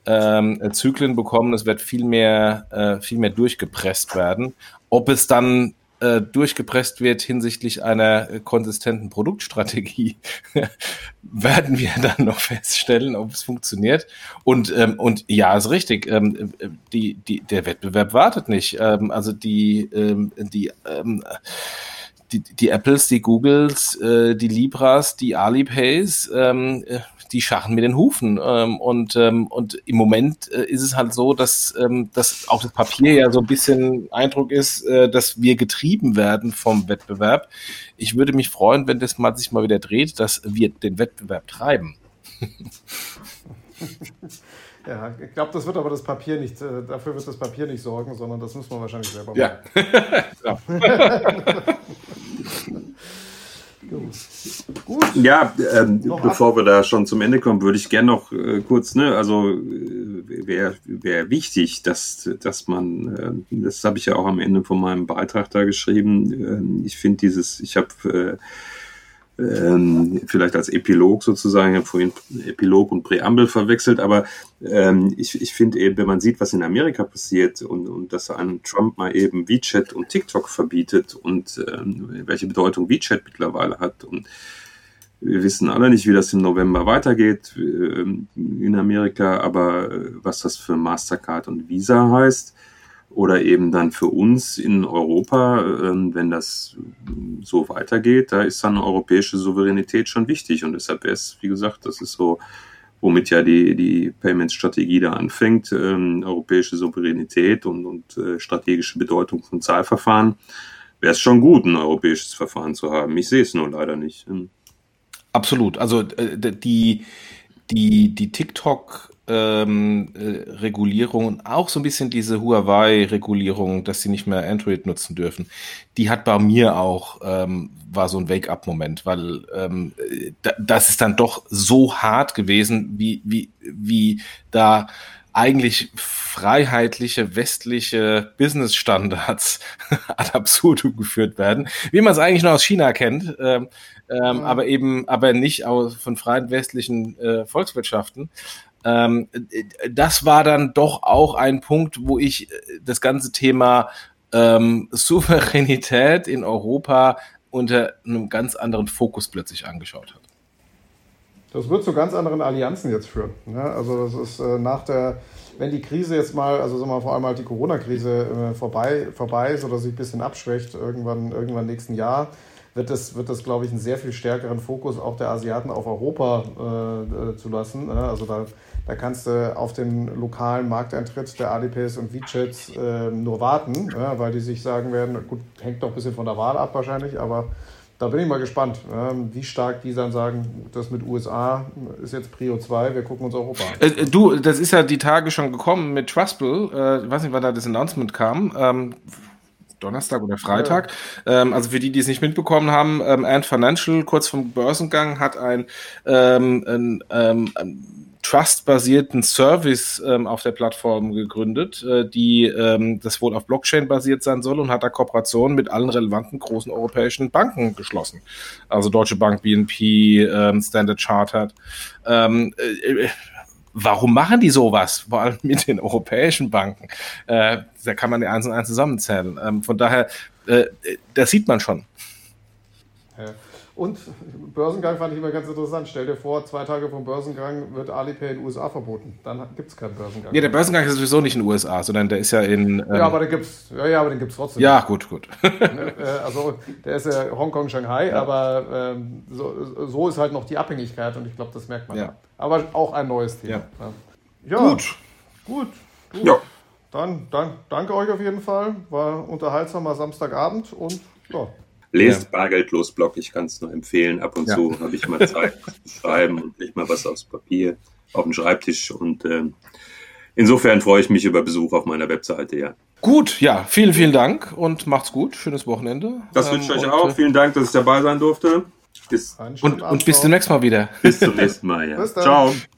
ähm, Zyklen bekommen. Es wird viel mehr, äh, viel mehr durchgepresst werden. Ob es dann äh, durchgepresst wird hinsichtlich einer konsistenten Produktstrategie, werden wir dann noch feststellen, ob es funktioniert. Und, ähm, und ja, ist richtig. Ähm, äh, die, die, der Wettbewerb wartet nicht. Ähm, also die, ähm, die, ähm, die, die Apples, die Googles, äh, die Libras, die Alipays, ähm, äh, die scharren mit den Hufen. Ähm, und, ähm, und im Moment äh, ist es halt so, dass, ähm, dass auch das Papier ja so ein bisschen Eindruck ist, äh, dass wir getrieben werden vom Wettbewerb. Ich würde mich freuen, wenn das mal sich mal wieder dreht, dass wir den Wettbewerb treiben. Ja, ich glaube, das wird aber das Papier nicht, äh, dafür wird das Papier nicht sorgen, sondern das muss man wahrscheinlich selber machen. Ja. ja. Gut. Ja, ähm, bevor wir da schon zum Ende kommen, würde ich gerne noch äh, kurz, ne, also äh, wäre wär wichtig, dass, dass man, äh, das habe ich ja auch am Ende von meinem Beitrag da geschrieben, äh, ich finde dieses, ich habe äh, ähm, vielleicht als Epilog sozusagen, ich habe vorhin Epilog und Präambel verwechselt, aber ähm, ich, ich finde eben, wenn man sieht, was in Amerika passiert und, und dass ein Trump mal eben WeChat und TikTok verbietet und ähm, welche Bedeutung WeChat mittlerweile hat und wir wissen alle nicht, wie das im November weitergeht äh, in Amerika, aber äh, was das für Mastercard und Visa heißt, oder eben dann für uns in Europa, ähm, wenn das so weitergeht, da ist dann europäische Souveränität schon wichtig. Und deshalb es, wie gesagt, das ist so, womit ja die, die Payment-Strategie da anfängt, ähm, europäische Souveränität und, und äh, strategische Bedeutung von Zahlverfahren, wäre es schon gut, ein europäisches Verfahren zu haben. Ich sehe es nur leider nicht. Hm. Absolut. Also äh, die, die, die TikTok ähm, äh, Regulierung und auch so ein bisschen diese Huawei-Regulierung, dass sie nicht mehr Android nutzen dürfen, die hat bei mir auch, ähm, war so ein Wake-up-Moment, weil ähm, da, das ist dann doch so hart gewesen, wie, wie, wie da eigentlich freiheitliche westliche Business-Standards ad absurdum geführt werden, wie man es eigentlich nur aus China kennt, ähm, ähm, mhm. aber eben, aber nicht aus, von freien westlichen äh, Volkswirtschaften. Ähm, das war dann doch auch ein Punkt, wo ich äh, das ganze Thema ähm, Souveränität in Europa unter einem ganz anderen Fokus plötzlich angeschaut habe. Das wird zu ganz anderen Allianzen jetzt führen. Ne? Also das ist äh, nach der, wenn die Krise jetzt mal, also sagen wir mal, vor allem halt die Corona-Krise äh, vorbei, vorbei ist oder sich ein bisschen abschwächt, irgendwann, irgendwann nächsten Jahr, wird das, wird das, glaube ich, einen sehr viel stärkeren Fokus auch der Asiaten auf Europa äh, äh zu lassen. Ne? Also da, da kannst du auf den lokalen Markteintritt der ADPs und WeChats äh, nur warten, ja, weil die sich sagen werden, gut, hängt doch ein bisschen von der Wahl ab wahrscheinlich, aber da bin ich mal gespannt, wie stark die dann sagen, das mit USA ist jetzt Prio 2, wir gucken uns Europa an. Äh, du, das ist ja die Tage schon gekommen mit Trustbill. Äh, ich weiß nicht, wann da das Announcement kam. Ähm, Donnerstag oder Freitag. Ja. Ähm, also für die, die es nicht mitbekommen haben, ähm, Ant Financial kurz vom Börsengang hat ein, ähm, ein, ähm, ein Trust-basierten Service ähm, auf der Plattform gegründet, äh, die ähm, das wohl auf Blockchain basiert sein soll und hat da Kooperationen mit allen relevanten großen europäischen Banken geschlossen. Also Deutsche Bank, BNP, ähm, Standard Chartered. Ähm, äh, warum machen die sowas? Vor allem mit den europäischen Banken. Äh, da kann man die eins und eins zusammenzählen. Ähm, von daher, äh, das sieht man schon. Ja. Und Börsengang fand ich immer ganz interessant. Stell dir vor, zwei Tage vom Börsengang wird Alipay in den USA verboten. Dann gibt es keinen Börsengang. Ja, der Börsengang ist sowieso nicht in den USA, sondern der ist ja in. Ähm ja, aber den gibt's. Ja, ja, aber den gibt's trotzdem. Ja, gut, gut. Ne, äh, also der ist ja Hongkong, Shanghai, ja. aber ähm, so, so, ist halt noch die Abhängigkeit und ich glaube, das merkt man. Ja. Aber auch ein neues Thema. Ja. ja. Gut. Gut. gut. Ja. Dann, dann danke euch auf jeden Fall. War unterhaltsamer Samstagabend und ja. Lest ja. Bargeldlos Blog, ich kann es nur empfehlen. Ab und ja. zu habe ich mal Zeit zu schreiben und nicht mal was aufs Papier, auf dem Schreibtisch. Und äh, insofern freue ich mich über Besuch auf meiner Webseite, ja. Gut, ja, vielen, vielen Dank und macht's gut. Schönes Wochenende. Das wünsche ich euch ähm, auch. Äh, vielen Dank, dass ich dabei sein durfte. Bis und, und bis zum nächsten Mal wieder. Bis zum nächsten Mal, ja. Ciao.